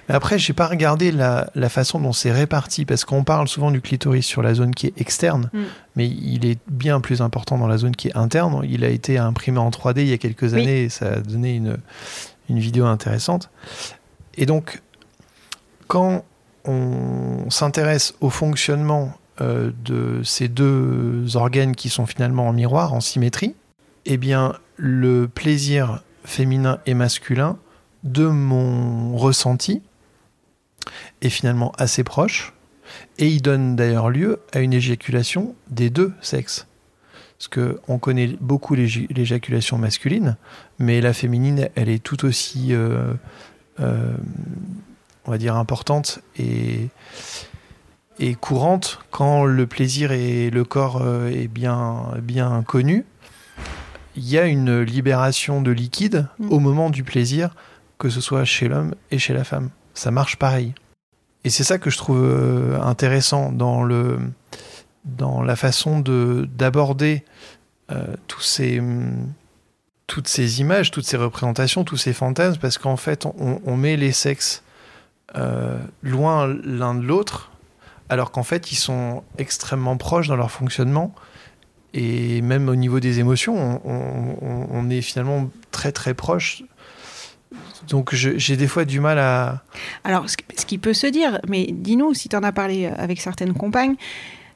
Mais après, j'ai pas regardé la, la façon dont c'est réparti, parce qu'on parle souvent du clitoris sur la zone qui est externe, Mm. mais il est bien plus important dans la zone qui est interne. Il a été imprimé en 3D il y a quelques Oui. années et ça a donné une, une vidéo intéressante. Et donc, quand on s'intéresse au fonctionnement euh, de ces deux organes qui sont finalement en miroir, en symétrie, eh bien, le plaisir féminin et masculin, de mon ressenti, est finalement assez proche, et il donne d'ailleurs lieu à une éjaculation des deux sexes. Parce que on connaît beaucoup l'éj- l'éjaculation masculine, mais la féminine, elle est tout aussi, euh, euh, on va dire, importante et, et courante quand le plaisir et le corps euh, est bien, bien connu. Il y a une libération de liquide Mm. au moment du plaisir, que ce soit chez l'homme et chez la femme. Ça marche pareil. Et c'est ça que je trouve euh, intéressant dans, le, dans la façon de- d'aborder euh, tous ces, toutes ces images, toutes ces représentations, tous ces fantasmes, parce qu'en fait, on, on met les sexes euh, loin l'un de l'autre, alors qu'en fait, ils sont extrêmement proches dans leur fonctionnement. Et même au niveau des émotions, on, est finalement très très proche. Donc j'ai des fois du mal à... Alors, ce qui peut se dire, mais dis-nous si tu en as parlé avec certaines compagnes,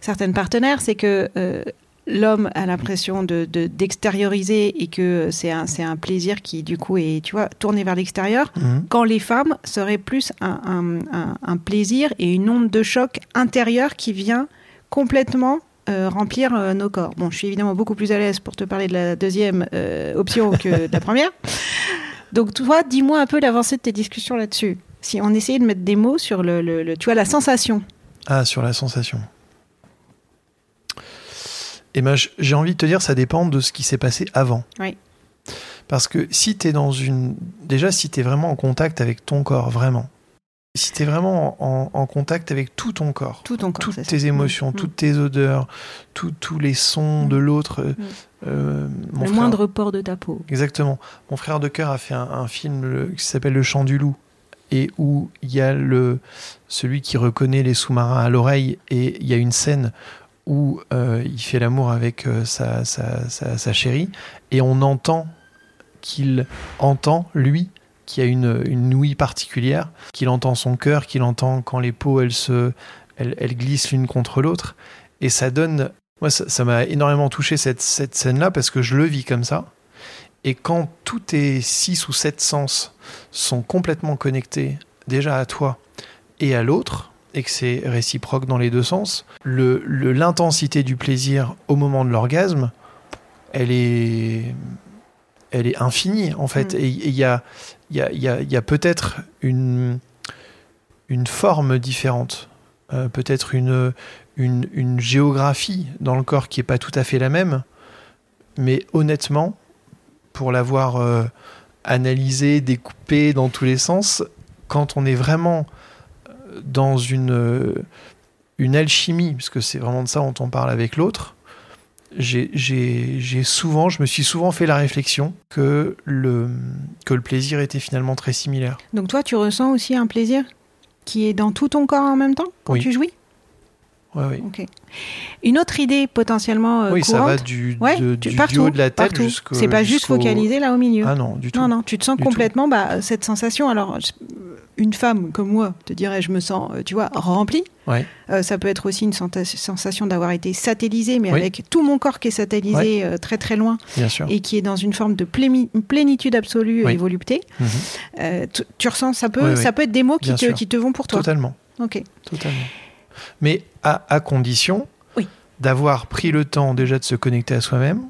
certaines partenaires, c'est que euh, l'homme a l'impression de- de- d'extérioriser et que c'est un, c'est un plaisir qui, du coup, est tu vois, tourné vers l'extérieur, Mhm. quand les femmes seraient plus un, un- un- un plaisir et une onde de choc intérieure qui vient complètement euh, remplir euh, nos corps. Bon, je suis évidemment beaucoup plus à l'aise pour te parler de la deuxième euh, option que [laughs] de la première. Donc, toi, dis-moi un peu l'avancée de tes discussions là-dessus. Si on essayait de mettre des mots sur le, le- le- tu vois, la sensation. Ah, sur la sensation. Eh ben, j'ai envie de te dire, ça dépend de ce qui s'est passé avant. Oui. Parce que si tu es dans une. Déjà, si tu es vraiment en contact avec ton corps, vraiment. Si tu es vraiment en, en contact avec tout ton corps, Tout ton corps. toutes ça. tes émotions, Mm, mm. toutes tes odeurs, tout- tous les sons de l'autre. euh, Mm. euh, mon Le frère- moindre port de ta peau. Exactement. Mon frère de cœur a fait un, un film le- qui s'appelle Le Chant du Loup et où il y a le celui qui reconnaît les sous-marins à l'oreille et il y a une scène où euh, il fait l'amour avec euh, sa, sa, sa, chérie et on entend qu'il entend lui qui a une, une particulière, qu'il entend son cœur, qu'il entend quand les peaux elles se elles, glissent l'une contre l'autre et ça donne moi ça m'a énormément touché cette, cette scène là parce que je le vis comme ça et quand tous tes six ou sept sens sont complètement connectés déjà à toi et à l'autre, et que c'est réciproque dans les deux sens, le- le- l'intensité du plaisir au moment de l'orgasme, elle est, elle est infinie en fait. Mm. Et il y a, y a, y a, il y a peut-être une, une forme différente, euh, peut-être une, une, une géographie dans le corps qui est pas tout à fait la même. Mais honnêtement, pour l'avoir euh, analysé, découpé dans tous les sens, quand on est vraiment dans une, euh, une alchimie, puisque c'est vraiment de ça dont on parle avec l'autre, j'ai souvent, je me suis souvent fait la réflexion que le, que le plaisir était finalement très similaire. Donc toi, tu ressens aussi un plaisir qui est dans tout ton corps en même temps quand Oui. tu jouis? Ouais, oui. Ok. Une autre idée potentiellement euh, oui, ça va du, Ouais, de- tu- du, partout, haut de la tête jusqu'au. C'est pas juste focalisé là au milieu. Ah non, du tout. non, non, tu te sens Du complètement bah, cette sensation. Alors, une femme comme moi te dirait, je me sens, euh, tu vois, remplie. Ouais. Euh, ça peut être aussi une sensation d'avoir été satellisée, mais Oui. avec tout mon corps qui est satellisé euh, très très loin Bien sûr. et qui est dans une forme de plénitude absolue Oui. et volupté. Mhm. Tu, tu ressens, ça peut, ça peut être des mots qui te, qui te vont pour toi. Totalement. Ok. Totalement. Mais à, à condition Oui. d'avoir pris le temps déjà de se connecter à soi-même,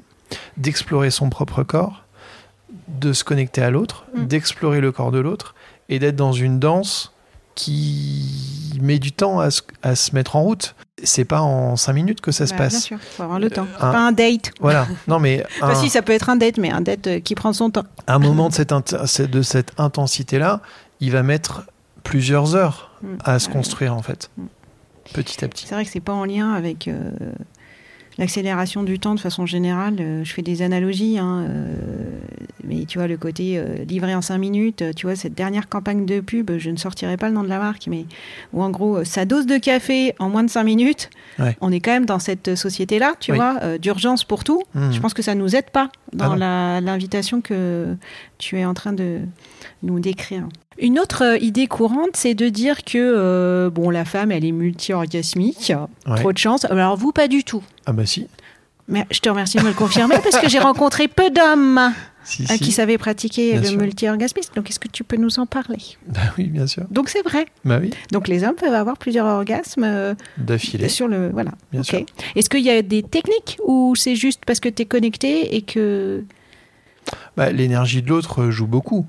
d'explorer son propre corps, de se connecter à l'autre, Mm. d'explorer le corps de l'autre et d'être dans une danse qui met du temps à se, à se mettre en route. C'est pas en cinq minutes que ça se Bah, Bien passe. sûr, faut avoir le temps. Un- pas un date. Voilà. Non, mais [laughs] Enfin, un, si, ça peut être un date, mais un date euh, qui prend son temps. un [laughs] moment de cette, de cette intensité-là, il va mettre plusieurs heures Mm. à se construire, en fait. Petit à petit. C'est vrai que c'est pas en lien avec euh, l'accélération du temps de façon générale. Euh, je fais des analogies, hein, euh, mais tu vois, le côté livré en 5 minutes, tu vois, cette dernière campagne de pub, je ne sortirai pas le nom de la marque, mais où en gros, sa dose de café en moins de 5 minutes, Ouais. on est quand même dans cette société-là, tu Oui. vois, d'urgence pour tout. Mm. Je pense que ça nous aide pas dans Ah l'invitation que tu es en train de nous décrire. Une autre euh, idée courante, c'est de dire que euh, bon, la femme, elle est multi-orgasmique, Ouais. trop de chance. Alors vous, pas du tout. Ah bah si. Mais je te remercie de me le confirmer parce que j'ai rencontré peu d'hommes [laughs] Si, euh, si. qui savaient pratiquer Bien le multi-orgasmisme. Donc est-ce que tu peux nous en parler? Bah oui, bien sûr. Donc c'est vrai. Bah oui, Donc les hommes peuvent avoir plusieurs orgasmes euh, d'affilée. sur le voilà. Bien Ok. sûr. Est-ce qu'il y a des techniques ou c'est juste parce que tu es connecté et que Bah, L'énergie de l'autre euh, joue beaucoup.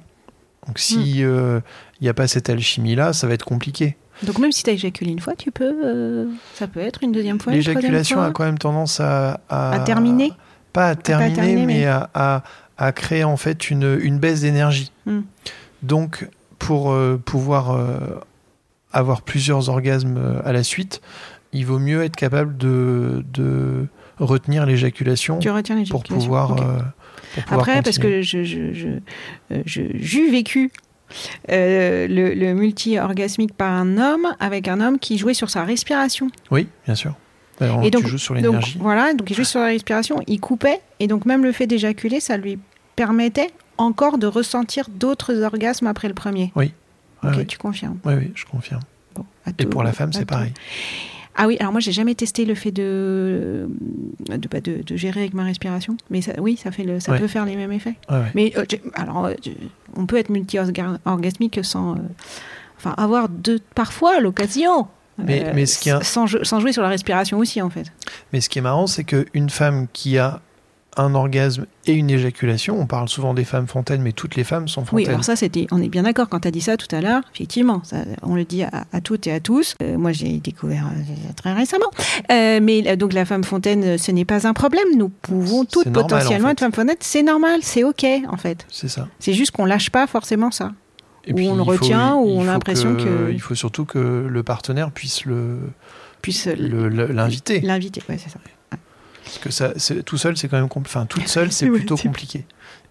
Donc si Hmm. euh, il n'y a pas cette alchimie-là, ça va être compliqué. Donc même si tu as éjaculé une fois, tu peux, euh, ça peut être une deuxième fois, L'éjaculation a quand même tendance à... À, À terminer Pas à terminer, terminer, mais, mais- À, à, créer en fait une, une baisse d'énergie. Hmm. Donc pour euh, pouvoir euh, avoir plusieurs orgasmes euh, à la suite, il vaut mieux être capable de, de retenir l'éjaculation pour pouvoir... Ok. Après, parce que je, je, je, euh, je- j'eus vécu euh, le, le multi-orgasmique par un homme avec un homme qui jouait sur sa respiration. Oui, bien sûr. Alors, Et tu donc- joues sur Donc l'énergie. voilà, donc il jouait sur la respiration, il coupait, et donc même le fait d'éjaculer, ça lui permettait encore de ressentir d'autres orgasmes après le premier. Ouais, ok, ouais. tu confirmes. Oui, oui, je confirme. Bon, Et tout- pour la femme, c'est tout. pareil. Ah oui, alors moi j'ai jamais testé le fait de de, bah, de, de gérer avec ma respiration, mais ça, oui, ça fait le, ça Ouais. peut faire les mêmes effets. Ouais, ouais. Mais euh, alors, euh, on peut être multi-orgasmique sans, euh, enfin, avoir de, parfois l'occasion. Mais- mais ce qui sans, sans jouer sur la respiration aussi en fait. Mais ce qui est marrant, c'est qu'une femme qui a un orgasme et une éjaculation, on parle souvent des femmes fontaines, mais toutes les femmes sont Oui, fontaines. alors ça c'était, on est bien d'accord quand tu as dit ça tout à l'heure. Effectivement, ça, on le dit à, à toutes et à tous. Euh, moi j'ai découvert euh, très récemment. Euh, mais donc la femme fontaine, ce n'est pas un problème. Nous pouvons toutes normal, potentiellement en fait. être femmes fontaines. C'est normal, c'est ok en fait. C'est ça. C'est juste qu'on lâche pas forcément ça. Et Ou puis, on le faut- retient, ou on a l'impression que- Il faut surtout que le partenaire puisse le Puisse l'inviter. l'inviter. Ouais, c'est ça. Parce que ça, tout seul, c'est quand même compl- enfin toute seule, [laughs] c'est plutôt compliqué.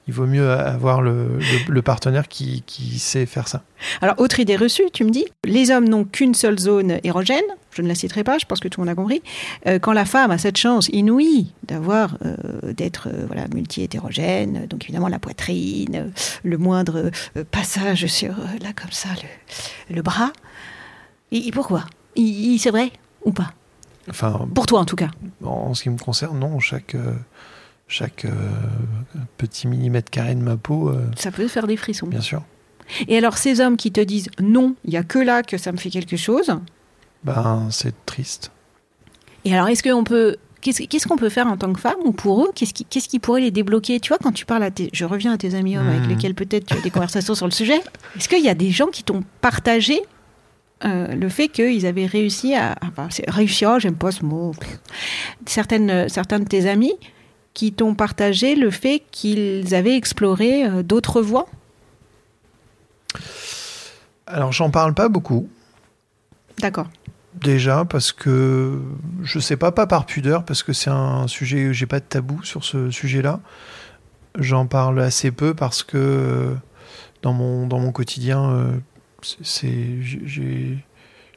Il vaut mieux avoir le, le- le partenaire qui, qui sait faire ça. Alors, autre idée reçue, tu me dis, les hommes n'ont qu'une seule zone érogène, je ne la citerai pas, je pense que tout le monde a compris. Euh, quand la femme a cette chance inouïe d'avoir, euh, d'être euh, voilà, multi-hétérogène, donc évidemment la poitrine, le moindre passage sur, là comme ça, le, le bras. Et, et pourquoi? C'est vrai ou pas? Enfin, Pour toi en tout cas. en ce qui me concerne, non. Chaque euh, chaque euh, petit millimètre carré de ma peau, euh, Ça peut faire des frissons. bien sûr. Et alors ces hommes qui te disent non, il n'y a que là que ça me fait quelque chose, Ben, c'est triste. Et alors, est-ce qu'on peut qu'est-ce qu'on peut faire en tant que femme ou pour eux Qu'est-ce qui, pourrait les débloquer? Tu vois, quand tu parles à tes, je reviens à tes amis hommes avec Mhm. lesquels peut-être tu as des conversations sur le sujet. Est-ce qu'il y a des gens qui t'ont partagé euh, le fait qu'ils avaient réussi à, enfin, réussi, oh, j'aime pas ce mot. Certaines, euh, certains de tes amis qui t'ont partagé le fait qu'ils avaient exploré euh, d'autres voies? Alors, j'en parle pas beaucoup. D'accord. Déjà, parce que je sais pas, pas par pudeur, parce que c'est un sujet, j'ai pas de tabou sur ce sujet-là. J'en parle assez peu parce que dans mon, dans mon quotidien, euh, c'est- j'ai-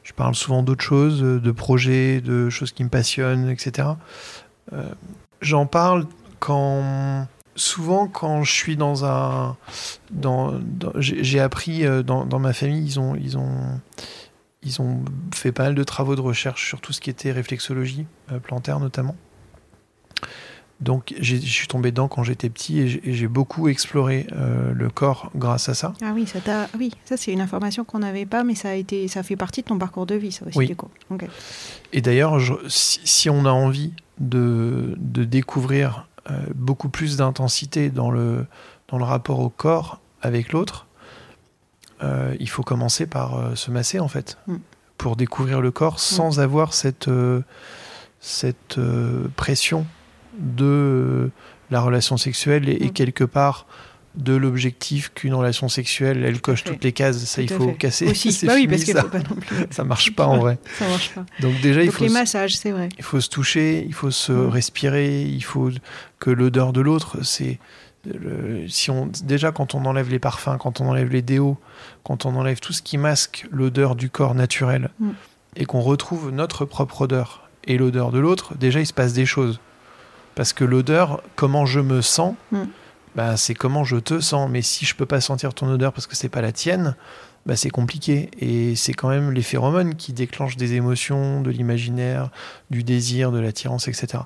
je parle souvent d'autres choses, de projets, de choses qui me passionnent, etc. Euh, J'en parle quand, souvent quand je suis dans un, dans, j'ai appris euh, dans, dans ma famille, ils ont, ils ont, ils ont fait pas mal de travaux de recherche sur tout ce qui était réflexologie euh, plantaire notamment. Donc je suis tombé dedans quand j'étais petit et j'ai- beaucoup exploré euh, le corps grâce à ça. Ah oui, ça t'a, oui, ça c'est une information qu'on n'avait pas, mais ça a été, ça fait partie de ton parcours de vie, ça aussi. Oui. Du coup. Et d'ailleurs, si, si on a envie de, de découvrir euh, beaucoup plus d'intensité dans le, dans le rapport au corps avec l'autre, euh, il faut commencer par se masser en fait, Mm. pour découvrir le corps sans avoir cette, cette pression de la relation sexuelle et, Mm. quelque part de l'objectif qu'une relation sexuelle, elle coche toutes les cases. Ça, il faut fait. casser. Aussi. [laughs] Bah oui, parce ça. faut pas non plus. ça marche pas en [laughs] vrai. Ça marche pas. Donc déjà, il faut les se- massages, c'est vrai. il faut se toucher, il faut se Mm. respirer, il faut que l'odeur de l'autre, c'est le- si on déjà quand on enlève les parfums, quand on enlève les déos, quand on enlève tout ce qui masque l'odeur du corps naturel Mm. et qu'on retrouve notre propre odeur et l'odeur de l'autre, déjà il se passe des choses. Parce que l'odeur, comment je me sens, Mm. bah, c'est comment je te sens. Mais si je peux pas sentir ton odeur parce que c'est pas la tienne, bah, c'est compliqué. Et c'est quand même les phéromones qui déclenchent des émotions, de l'imaginaire, du désir, de l'attirance, etc.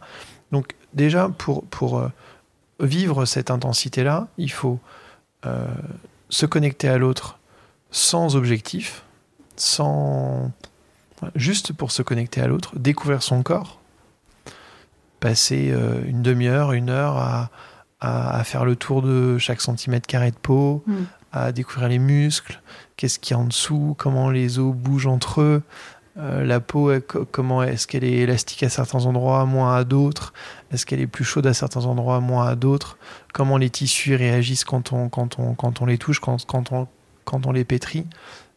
Donc déjà, pour, pour euh, vivre cette intensité-là, il faut euh, se connecter à l'autre sans objectif, sans juste pour se connecter à l'autre, découvrir son corps, passer euh, une demi-heure, une heure à, à, à faire le tour de chaque centimètre carré de peau, Mm. à découvrir les muscles, qu'est-ce qu'il y a en dessous, comment les os bougent entre eux, euh, la peau, comment est-ce qu'elle est élastique à certains endroits, moins à d'autres, est-ce qu'elle est plus chaude à certains endroits, moins à d'autres, comment les tissus réagissent quand on, quand on, quand on les touche, quand, quand, on, quand on les pétrit.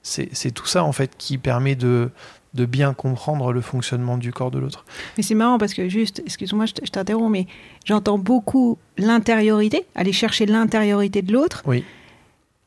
C'est c'est tout ça en fait qui permet de, de bien comprendre le fonctionnement du corps de l'autre. Mais c'est marrant parce que juste, excuse-moi, je t'interromps, mais j'entends beaucoup l'intériorité, aller chercher l'intériorité de l'autre. Oui.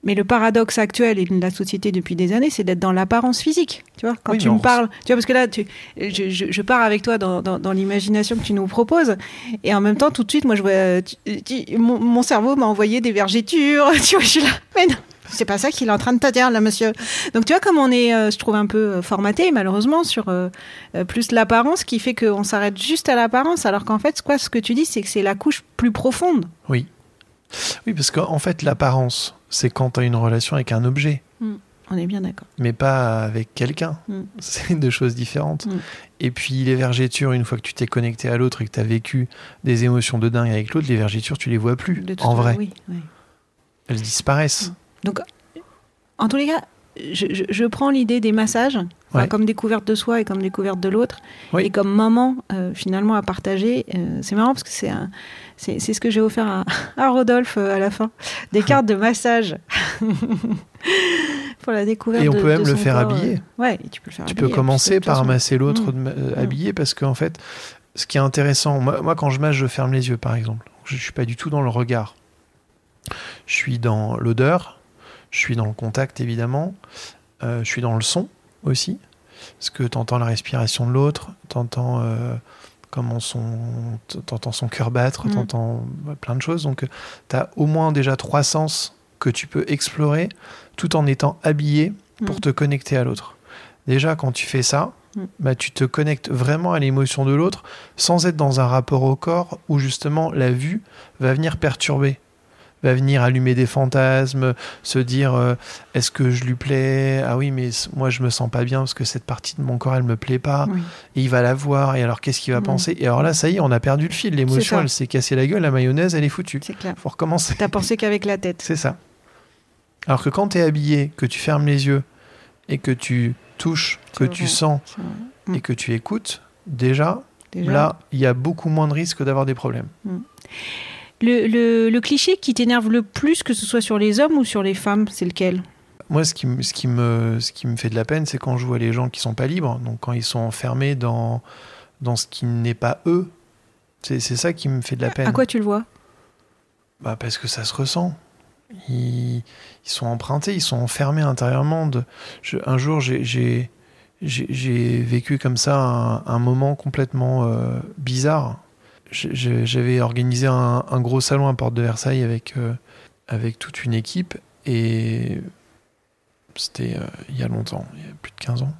Mais le paradoxe actuel et de la société depuis des années, c'est d'être dans l'apparence physique. Tu vois, quand Oui, tu me parles, tu vois, parce que là, tu, je, je- je pars avec toi dans, dans- dans l'imagination que tu nous proposes, et en même temps, tout de suite, moi, je vois, tu- tu- mon, mon cerveau m'a envoyé des vergétures. [laughs] Tu vois, je suis là, mais non, c'est pas ça qu'il est en train de te dire là, monsieur. Donc tu vois, comme on est, euh, je trouve un peu euh, formaté, malheureusement, sur euh, plus l'apparence, qui fait qu'on s'arrête juste à l'apparence, alors qu'en fait, quoi, ce que tu dis, c'est que c'est la couche plus profonde. Oui. Oui, parce qu'en fait, l'apparence, c'est quand tu as une relation avec un objet, On est bien d'accord. mais pas avec quelqu'un. Mm. C'est deux choses différentes. Mm. Et puis, les vergétures, une fois que tu t'es connecté à l'autre et que tu as vécu des émotions de dingue avec l'autre, les vergétures, tu les vois plus. De En vrai, oui, oui. elles disparaissent. Donc, en tous les cas, je, je- je prends l'idée des massages Ouais. comme découverte de soi et comme découverte de l'autre, Oui. et comme moment euh, finalement à partager. Euh, c'est marrant parce que c'est un- c'est c'est ce que j'ai offert à, [laughs] à Rodolphe euh, à la fin, des [laughs] cartes de massage [laughs] pour la découverte. Et on de- peut même de le faire corps, habiller. ouais, tu peux le faire. Tu habiller, peux commencer par masser l'autre Mm. de ma- euh, Mm. habillé parce qu'en fait, ce qui est intéressant, moi, moi, quand je masse, je ferme les yeux par exemple. Je ne suis pas du tout dans le regard. Je suis dans l'odeur, je suis dans le contact évidemment, euh, je suis dans le son aussi. Parce que tu entends la respiration de l'autre, tu entends comment son, t'entends son cœur battre, Mm. tu entends plein de choses. Donc tu as au moins déjà trois sens que tu peux explorer tout en étant habillé pour Mm. te connecter à l'autre. Déjà, quand tu fais ça, Mm. bah, tu te connectes vraiment à l'émotion de l'autre sans être dans un rapport au corps où justement la vue va venir perturber. Va venir allumer des fantasmes, se dire euh, est-ce que je lui plais? Ah oui, mais moi je me sens pas bien parce que cette partie de mon corps elle me plaît pas. Oui. Et il va la voir et alors qu'est-ce qu'il va Mm. penser? Et alors là, ça y est, on a perdu le fil. L'émotion, elle s'est cassée la gueule, la mayonnaise, elle est foutue. C'est clair. Faut recommencer. T'as pensé qu'avec la tête. C'est ça. Alors que quand tu es habillé, que tu fermes les yeux et que tu touches, que tu sens. Mm. et que tu écoutes, déjà, Déjà. là, il y a beaucoup moins de risques d'avoir des problèmes. Le, le- le cliché qui t'énerve le plus, que ce soit sur les hommes ou sur les femmes, c'est lequel? Moi, ce qui, me- ce, qui me, ce qui me fait de la peine, c'est quand je vois les gens qui sont pas libres, donc quand ils sont enfermés dans, dans ce qui n'est pas eux. C'est c'est ça qui me fait de la peine. À quoi tu le vois? Bah, parce que ça se ressent. Ils, ils sont empruntés, ils sont enfermés intérieurement. De... je- un jour, j'ai- j'ai j'ai- j'ai vécu comme ça un, un moment complètement euh, bizarre. J'avais organisé un, gros salon à Porte de Versailles avec, euh, avec toute une équipe et c'était euh, il y a longtemps, il y a plus de 15 ans.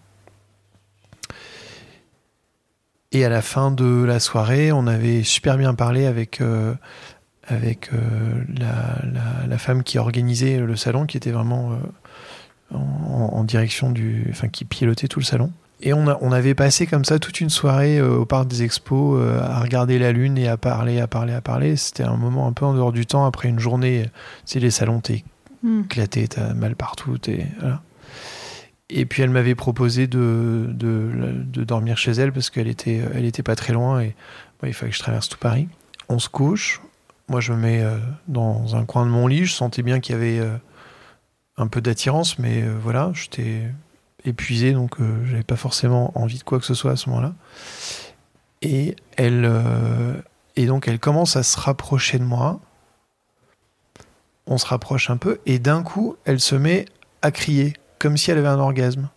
Et à la fin de la soirée, on avait super bien parlé avec, euh, avec la, la- femme qui organisait le salon, qui était vraiment en, en direction du. Enfin, qui pilotait tout le salon. Et on, a- on avait passé comme ça toute une soirée euh, au parc des expos euh, à regarder la lune et à parler, à parler, à parler. C'était un moment un peu en dehors du temps après une journée. Tu sais, les salons, t'es Hmm. éclaté, t'as mal partout. voilà. Et puis elle m'avait proposé de, de, de dormir chez elle parce qu'elle était, elle était pas très loin et il fallait que je traverse tout Paris. On se couche. Moi, je me mets euh, dans un coin de mon lit. Je sentais bien qu'il y avait un peu d'attirance, mais voilà, j'étais épuisé, donc euh, j'avais pas forcément envie de quoi que ce soit à ce moment-là. Et elle, euh, et donc elle commence à se rapprocher de moi. On se rapproche un peu, et d'un coup, elle se met à crier, comme si elle avait un orgasme.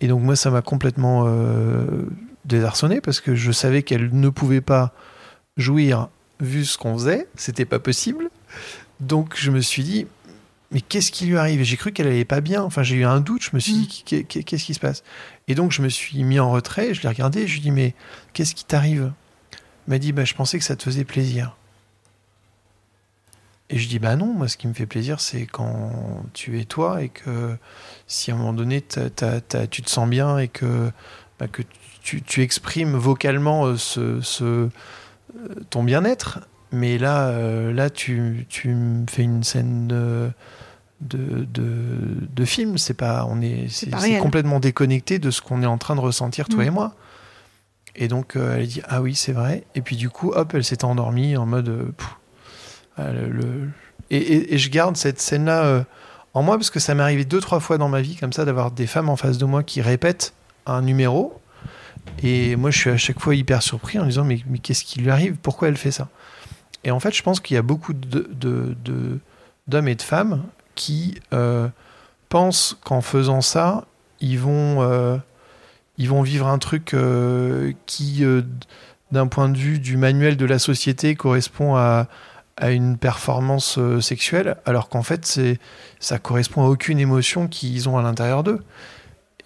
Et donc moi, ça m'a complètement euh, désarçonné parce que je savais qu'elle ne pouvait pas jouir vu ce qu'on faisait, c'était pas possible. Donc je me suis dit, mais qu'est-ce qui lui arrive? J'ai cru qu'elle allait pas bien. Enfin, j'ai eu un doute. Je me suis dit, qu'est- qu'est-ce qui se passe? Et donc je me suis mis en retrait. Je l'ai regardé. Je lui ai dit, mais qu'est-ce qui t'arrive? Elle m'a dit, bah, je pensais que ça te faisait plaisir. Et je dis, bah non, moi ce qui me fait plaisir, c'est quand tu es toi et que si à un moment donné tu te sens bien et que, bah, que tu, tu exprimes vocalement euh, ce, ce, euh, ton bien-être. Mais là, euh, là tu, tu me fais une scène de, de, de film. C'est pas, on est, c'est complètement déconnecté de ce qu'on est en train de ressentir, toi Mm. et moi. Et donc, euh, elle a dit, ah oui, c'est vrai. Et puis du coup, hop, elle s'est endormie en mode... euh, pff, le- le- Et, et- et je garde cette scène-là euh, en moi parce que ça m'est arrivé deux, trois fois dans ma vie comme ça d'avoir des femmes en face de moi qui répètent un numéro. Et moi, je suis à chaque fois hyper surpris en disant, mais, mais qu'est-ce qui lui arrive? Pourquoi elle fait ça? Et en fait, je pense qu'il y a beaucoup de, de- de- d'hommes et de femmes qui euh, pensent qu'en faisant ça, ils vont, euh, ils vont vivre un truc euh, qui, d'un point de vue du manuel de la société, correspond à, à une performance sexuelle, alors qu'en fait, c'est, ça correspond à aucune émotion qu'ils ont à l'intérieur d'eux.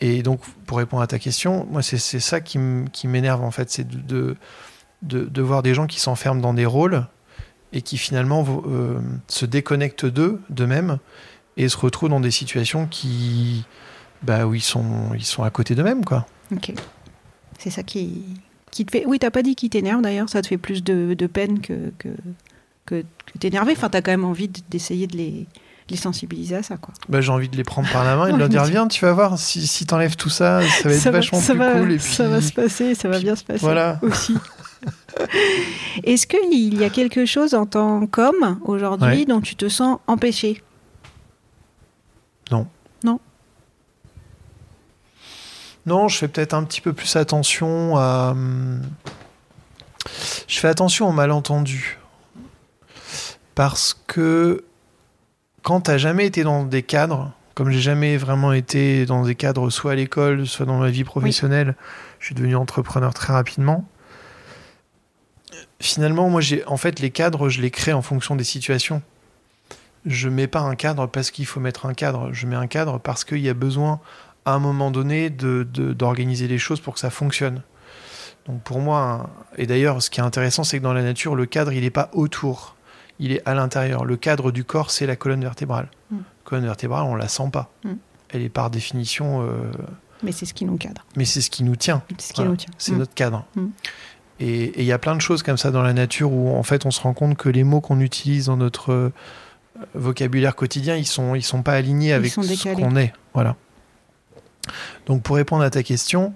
Et donc, pour répondre à ta question, moi, c'est, ça qui, m'énerve, en fait, c'est de- de voir des gens qui s'enferment dans des rôles et qui finalement euh, se déconnectent d'eux, d'eux-mêmes, et se retrouvent dans des situations qui, bah, où ils sont, ils sont à côté d'eux-mêmes, quoi. Ok. C'est ça qui, qui te fait. Oui, t'as pas dit qui t'énerve d'ailleurs, ça te fait plus de, de peine que, que, que, que t'énerver. Enfin, t'as quand même envie d'essayer de les, les sensibiliser à ça, quoi. Bah, j'ai envie de les prendre par la main et de [laughs] leur dire viens tu vas voir si, si t'enlèves tout ça ça va être ça va, vachement ça plus va- cool et puis ça va se passer, ça va bien se passer voilà. aussi. [laughs] Est-ce qu'il y a quelque chose en tant qu'homme aujourd'hui Ouais. dont tu te sens empêché? Non. Je fais peut-être un petit peu plus attention à hum, je fais attention aux malentendus parce que quand t'as jamais été dans des cadres comme j'ai jamais vraiment été dans des cadres soit à l'école soit dans ma vie professionnelle je suis devenu entrepreneur très rapidement finalement moi j'ai en fait les cadres je les crée en fonction des situations je mets pas un cadre parce qu'il faut mettre un cadre je mets un cadre parce qu'il y a besoin à un moment donné de- de- d'organiser les choses pour que ça fonctionne donc pour moi et d'ailleurs ce qui est intéressant c'est que dans la nature le cadre il n'est pas autour il est à l'intérieur. Le cadre du corps, c'est la colonne vertébrale. Mm. colonne vertébrale, on la sent pas. Mm. Elle est par définition, euh, Mais c'est ce qui nous cadre. mais c'est ce qui nous tient. C'est ce qui Voilà. nous tient. C'est Mm. notre cadre. Et il y a plein de choses comme ça dans la nature où en fait on se rend compte que les mots qu'on utilise dans notre euh, vocabulaire quotidien, ils sont ils sont pas alignés avec ce qu'on est. Voilà. Donc pour répondre à ta question,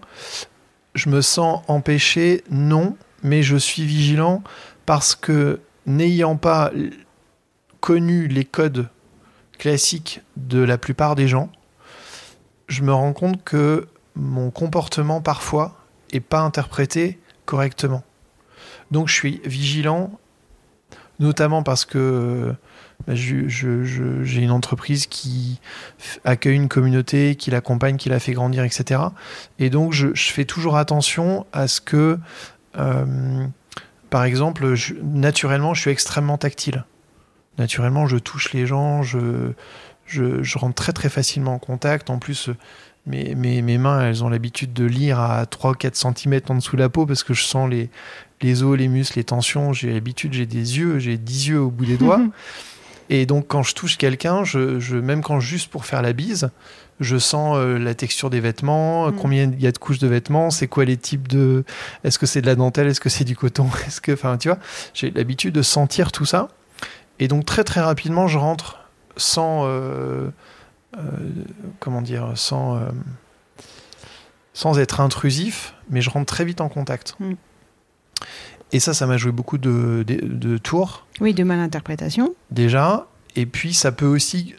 je me sens empêché, non, mais je suis vigilant parce que n'ayant pas connu les codes classiques de la plupart des gens, je me rends compte que mon comportement parfois est pas interprété correctement. Donc je suis vigilant, notamment parce que bah, j'ai une entreprise qui accueille une communauté, qui l'accompagne, qui la fait grandir, etc. Et donc je, fais toujours attention à ce que, euh, par exemple, naturellement, je suis extrêmement tactile. Naturellement, je touche les gens, je, je, rentre très très facilement en contact. En plus, mes, mes, mes mains, elles ont l'habitude de lire à 3 ou 4 cm en dessous de la peau parce que je sens les, les os, les muscles, les tensions. J'ai l'habitude, j'ai des yeux, j'ai 10 yeux au bout des doigts. [laughs] Et donc, quand je touche quelqu'un, je, je, même quand juste pour faire la bise, je sens euh, la texture des vêtements, Mm. combien il y a de couches de vêtements, c'est quoi les types de. Est-ce que c'est de la dentelle, est-ce que c'est du coton [laughs] Est-ce que. Enfin, tu vois, j'ai l'habitude de sentir tout ça. Et donc, très très rapidement, je rentre sans. euh, comment dire Sans. euh, sans être intrusif, mais je rentre très vite en contact. Mm. Et ça, ça m'a joué beaucoup de, de, de tours Oui, de malinterprétation. déjà. Et puis, ça peut aussi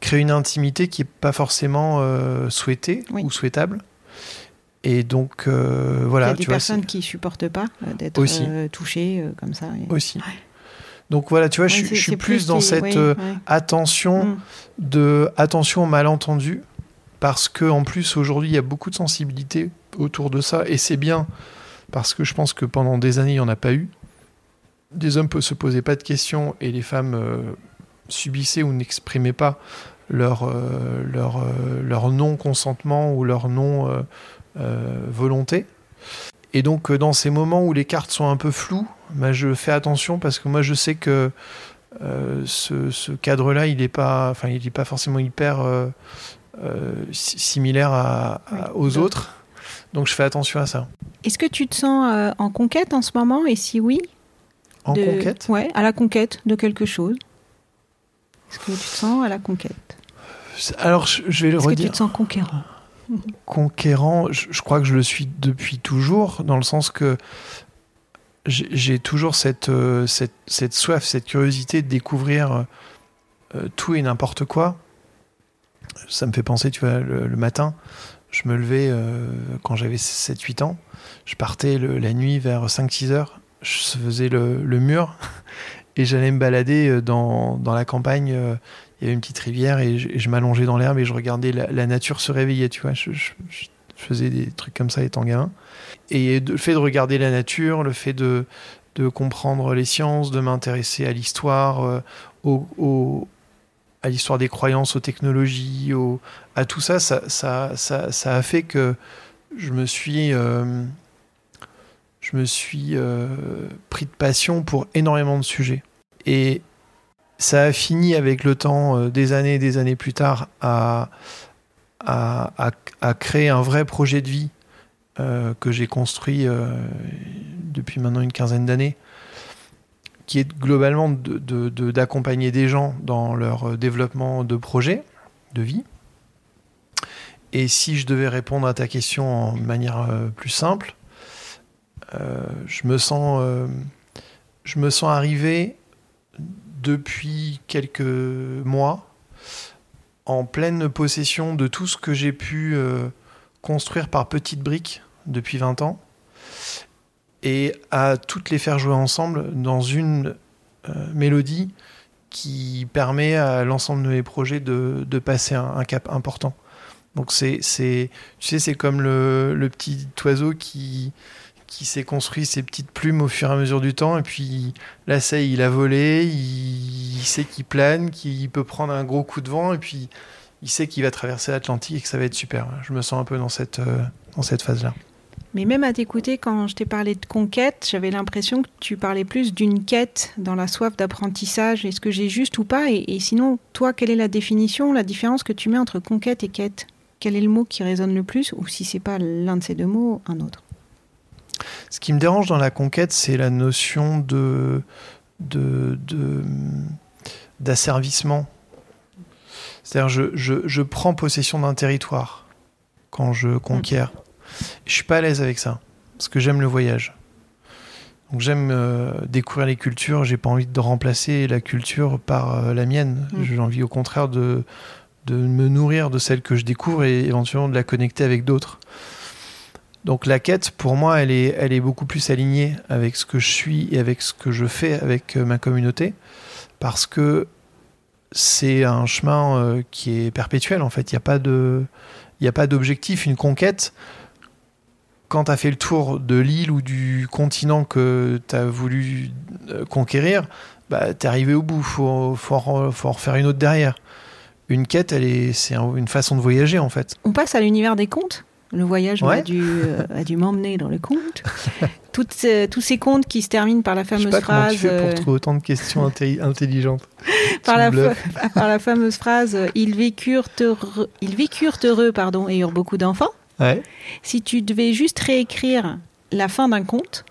créer une intimité qui n'est pas forcément euh, souhaitée Oui. ou souhaitable. Et donc, euh, Il voilà. y a des tu vois, personnes qui supportent pas euh, d'être euh, touchées euh, comme ça. et- aussi. Ouais. Donc voilà, tu vois, je, suis- je plus, dans cette oui, euh, ouais. attention Mm. de attention au malentendu parce que en plus aujourd'hui il y a beaucoup de sensibilité autour de ça et c'est bien parce que je pense que pendant des années il n'y en a pas eu des hommes ne se posaient pas de questions et les femmes euh, subissaient ou n'exprimaient pas leur euh, leur leur non consentement ou leur non euh, euh, volonté et donc euh, dans ces moments où les cartes sont un peu floues bah, je fais attention parce que moi je sais que euh, ce, ce cadre-là, il n'est pas, enfin, il est pas forcément hyper euh, euh, si- similaire à- à- Oui, aux autres. Donc, je fais attention à ça. Est-ce que tu te sens en conquête en ce moment? Et si oui? En de- conquête, Ouais, à la conquête de quelque chose. Est-ce que tu te sens à la conquête? Alors je, je vais le Est-ce que tu redire. te sens conquérant? Conquérant, je, crois que je le suis depuis toujours, dans le sens que j'ai toujours cette, euh, cette, cette soif, cette curiosité de découvrir euh, tout et n'importe quoi. Ça me fait penser, tu vois, le, matin, je me levais euh, quand j'avais 7-8 ans, je partais la nuit vers 5-6 heures, je faisais le, le mur [laughs] et j'allais me balader euh, dans, dans la campagne. Il y avait une petite rivière et je, m'allongeais dans l'herbe et je regardais la, nature se réveiller, tu vois. Je, faisais des trucs comme ça étant gamin. Et le fait de regarder la nature, le fait de, de comprendre les sciences, de m'intéresser à l'histoire, euh, au, à l'histoire des croyances, aux technologies, au- à tout ça ça, ça, ça, ça a fait que je me suis, euh, je me suis euh, pris de passion pour énormément de sujets. Et ça a fini avec le temps, euh, des années et des années plus tard, à, créer un vrai projet de vie euh, que j'ai construit euh, depuis maintenant une quinzaine d'années, qui est globalement de- de- de- d'accompagner des gens dans leur développement de projet, de vie. Et si je devais répondre à ta question en manière plus simple, je me sens, je me sens arrivé depuis quelques mois en pleine possession de tout ce que j'ai pu euh, construire par petites briques depuis 20 ans et à toutes les faire jouer ensemble dans une euh, mélodie qui permet à l'ensemble de mes projets de, de passer un, cap important. Donc c'est, tu sais, c'est comme le petit oiseau qui, qui s'est construit ses petites plumes au fur et à mesure du temps et puis là ça il a volé, il, sait qu'il plane, qu'il peut prendre un gros coup de vent et puis il sait qu'il va traverser l'Atlantique et que ça va être super. Je me sens un peu dans cette, euh, cette phase-là. Mais même à t'écouter, quand je t'ai parlé de conquête, j'avais l'impression que tu parlais plus d'une quête dans la soif d'apprentissage. Est-ce que j'ai juste ou pas? Et, et sinon, toi, quelle est la définition, la différence que tu mets entre conquête et quête? Quel est le mot qui résonne le plus? Ou si c'est pas l'un de ces deux mots, un autre? Ce qui me dérange dans la conquête, c'est la notion de d'asservissement. C'est-à-dire, je, je, je prends possession d'un territoire quand je conquiers. Je suis pas à l'aise avec ça, parce que j'aime le voyage. Donc j'aime euh, découvrir les cultures, j'ai pas envie de remplacer la culture par euh, la mienne. Mm. J'ai envie au contraire de, de me nourrir de celle que je découvre et éventuellement de la connecter avec d'autres. Donc la quête, pour moi, elle est, elle est beaucoup plus alignée avec ce que je suis et avec ce que je fais avec euh, ma communauté, parce que c'est un chemin euh, qui est perpétuel en fait. Il n'y a pas d'objectif. Une conquête, quand tu as fait le tour de l'île ou du continent que tu as voulu euh, conquérir, bah, tu es arrivé au bout. faut, faut, en, faut en refaire une autre derrière. Une quête, elle est, c'est un- une façon de voyager en fait. On passe à l'univers des contes? Le voyage Ouais. a dû, euh, a dû m'emmener dans le conte. [laughs] Toutes tous ces contes qui se terminent par la Je sais fameuse pas comment phrase. tu fais pour euh, trouver autant de questions intelli- intelligentes. par, la fa- [laughs] par la fameuse phrase euh, ils vécurent heureux, ils vécurent heureux pardon, et eurent beaucoup d'enfants. Ouais. Si tu devais juste réécrire la fin d'un conte,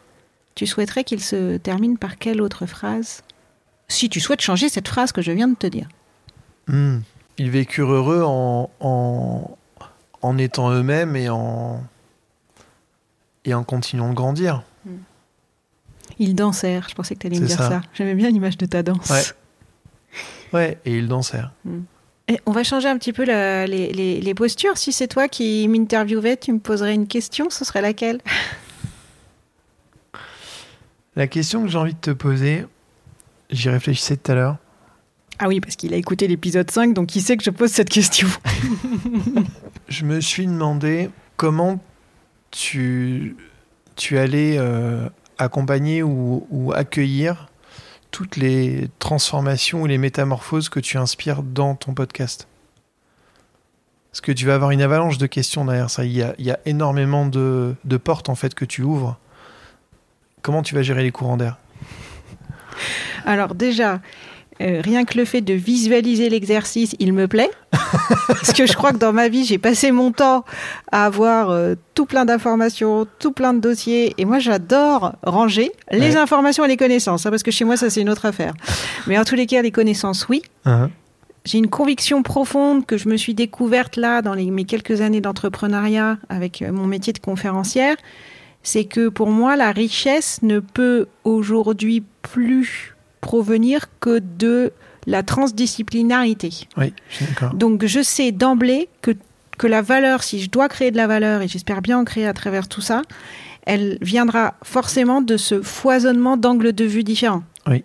tu souhaiterais qu'il se termine par quelle autre phrase? Si tu souhaites changer cette phrase que je viens de te dire. Hmm. Ils vécurent heureux en, en, en étant eux-mêmes et en, et en continuant de grandir. Ils dansèrent. Je pensais que tu allais me dire ça. ça. J'aimais bien l'image de ta danse. Ouais. Ouais, et ils dansèrent. Et on va changer un petit peu la- les, les- les postures. Si c'est toi qui m'interviewais, tu me poserais une question, ce serait laquelle? La question que j'ai envie de te poser, j'y réfléchissais tout à l'heure. Ah oui, parce qu'il a écouté l'épisode 5, donc il sait que je pose cette question. [laughs] Je me suis demandé comment tu, tu allais euh, accompagner ou, ou accueillir toutes les transformations ou les métamorphoses que tu inspires dans ton podcast. Parce que tu vas avoir une avalanche de questions derrière ça. Il y a, il y a énormément de, de portes en fait que tu ouvres. Comment tu vas gérer les courants d'air? Alors déjà, euh, rien que le fait de visualiser l'exercice, il me plaît. [laughs] Parce que je crois que dans ma vie, j'ai passé mon temps à avoir euh, tout plein d'informations, tout plein de dossiers. Et moi, j'adore ranger les Ouais. informations et les connaissances. hein, parce que chez moi, ça, c'est une autre affaire. Mais en tous les cas, les connaissances, oui. J'ai une conviction profonde que je me suis découverte là dans les- mes quelques années d'entrepreneuriat avec euh, mon métier de conférencière. C'est que pour moi, la richesse ne peut aujourd'hui plus provenir que de la transdisciplinarité. Oui, d'accord. Donc je sais d'emblée que, que la valeur, si je dois créer de la valeur, et j'espère bien en créer à travers tout ça, elle viendra forcément de ce foisonnement d'angles de vue différents. Oui.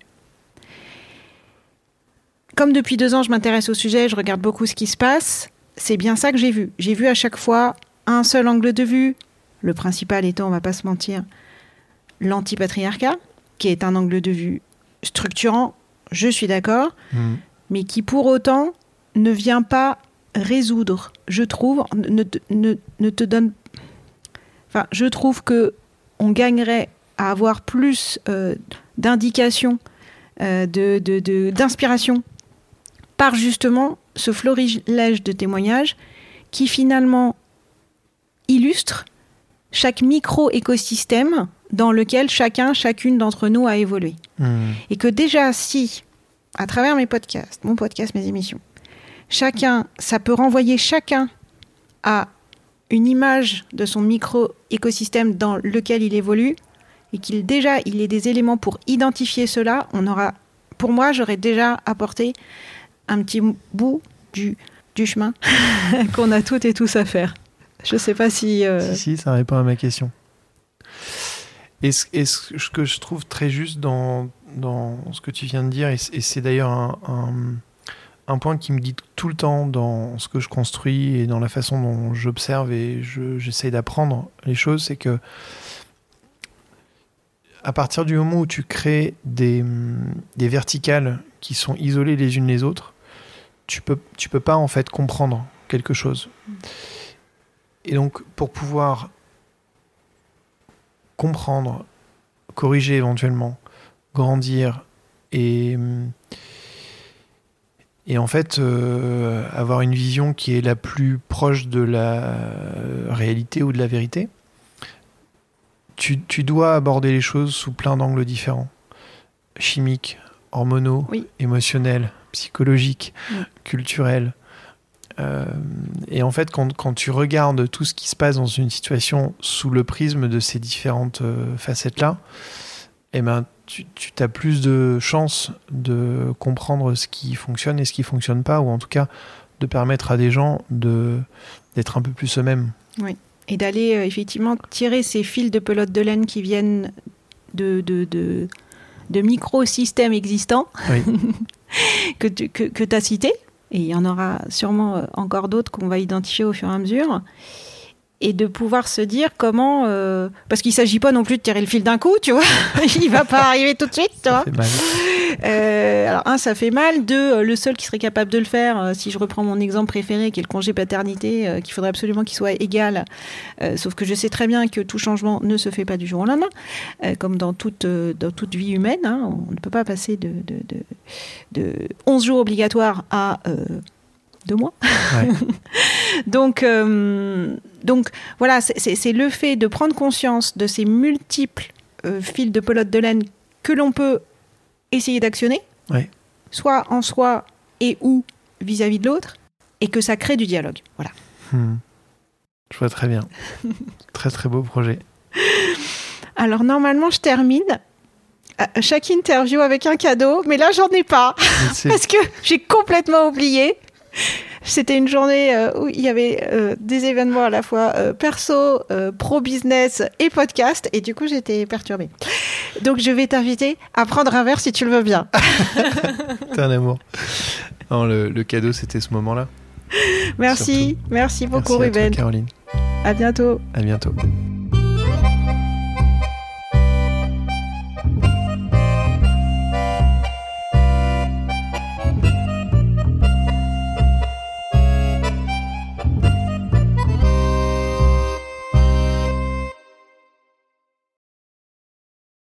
Comme depuis deux ans, je m'intéresse au sujet, je regarde beaucoup ce qui se passe, c'est bien ça que j'ai vu. J'ai vu à chaque fois un seul angle de vue, le principal étant, on va pas se mentir, l'antipatriarcat, qui est un angle de vue structurant, je suis d'accord, Hmm. mais qui pour autant ne vient pas résoudre, je trouve, ne, te- ne, ne te donne... Enfin, je trouve que on gagnerait à avoir plus euh, d'indications, euh, de, de- de- d'inspiration, par justement ce florilège de témoignages qui finalement illustre chaque micro-écosystème dans lequel chacun, chacune d'entre nous a évolué. Hmm. Et que déjà, si, à travers mes podcasts, mon podcast, mes émissions, chacun, ça peut renvoyer chacun à une image de son micro-écosystème dans lequel il évolue, et qu'il déjà, il ait des éléments pour identifier cela, on aura, pour moi, j'aurais déjà apporté un petit bout du, du chemin [laughs] qu'on a toutes et tous à faire. Je sais pas si... euh, Si, si, ça répond à ma question. Et ce, et ce- ce que je trouve très juste dans, dans ce que tu viens de dire, et c'est d'ailleurs un, un- un point qui me guide tout le temps dans ce que je construis et dans la façon dont j'observe et je- j'essaye d'apprendre les choses, c'est que à partir du moment où tu crées des, des verticales qui sont isolées les unes les autres, tu peux, tu peux pas en fait comprendre quelque chose. Et donc, pour pouvoir comprendre, corriger éventuellement, grandir et, et en fait euh, avoir une vision qui est la plus proche de la réalité ou de la vérité, tu, tu dois aborder les choses sous plein d'angles différents. Chimiques, hormonaux, Oui. émotionnels, psychologiques, culturels. Euh, et en fait, quand, quand tu regardes tout ce qui se passe dans une situation sous le prisme de ces différentes euh, facettes-là, eh ben, tu, tu as plus de chances de comprendre ce qui fonctionne et ce qui fonctionne pas, ou en tout cas de permettre à des gens de d'être un peu plus eux-mêmes. Et d'aller euh, effectivement tirer ces fils de pelote de laine qui viennent de, de, de, de microsystèmes existants Oui. [laughs] que tu que, que as cités. Et il y en aura sûrement euh, encore d'autres qu'on va identifier au fur et à mesure. Et de pouvoir se dire comment. euh, parce qu'il ne s'agit pas non plus de tirer le fil d'un coup, tu vois. [laughs] il va pas arriver tout de suite, tu vois. Euh, alors, un, ça fait mal. Deux, euh, le seul qui serait capable de le faire, euh, si je reprends mon exemple préféré, qui est le congé paternité, qu'il faudrait absolument qu'il soit égal. Euh, sauf que je sais très bien que tout changement ne se fait pas du jour au lendemain, euh, comme dans toute, dans toute vie humaine. hein. on ne peut pas passer de, de, de, de 11 jours obligatoires à deux mois. Ouais. [laughs] donc, euh, donc, voilà, c'est- le fait de prendre conscience de ces multiples euh, fils de pelote de laine que l'on peut essayer d'actionner, Ouais. soit en soi et ou vis-à-vis de l'autre, et que ça crée du dialogue. Voilà. Hmm. Je vois très bien. [laughs] très très beau projet. Alors normalement, je termine euh, chaque interview avec un cadeau, mais là, j'en ai pas. [laughs] Parce que j'ai complètement oublié. C'était une journée euh, où il y avait euh, des événements à la fois euh, perso, pro-business et podcast, et du coup j'étais perturbée. Donc je vais t'inviter à prendre un verre si tu le veux bien. [laughs] T'es un amour. Non, le, le cadeau, c'était ce moment-là. Merci, merci beaucoup Merci à toi, Ruben. Caroline. À bientôt. À bientôt.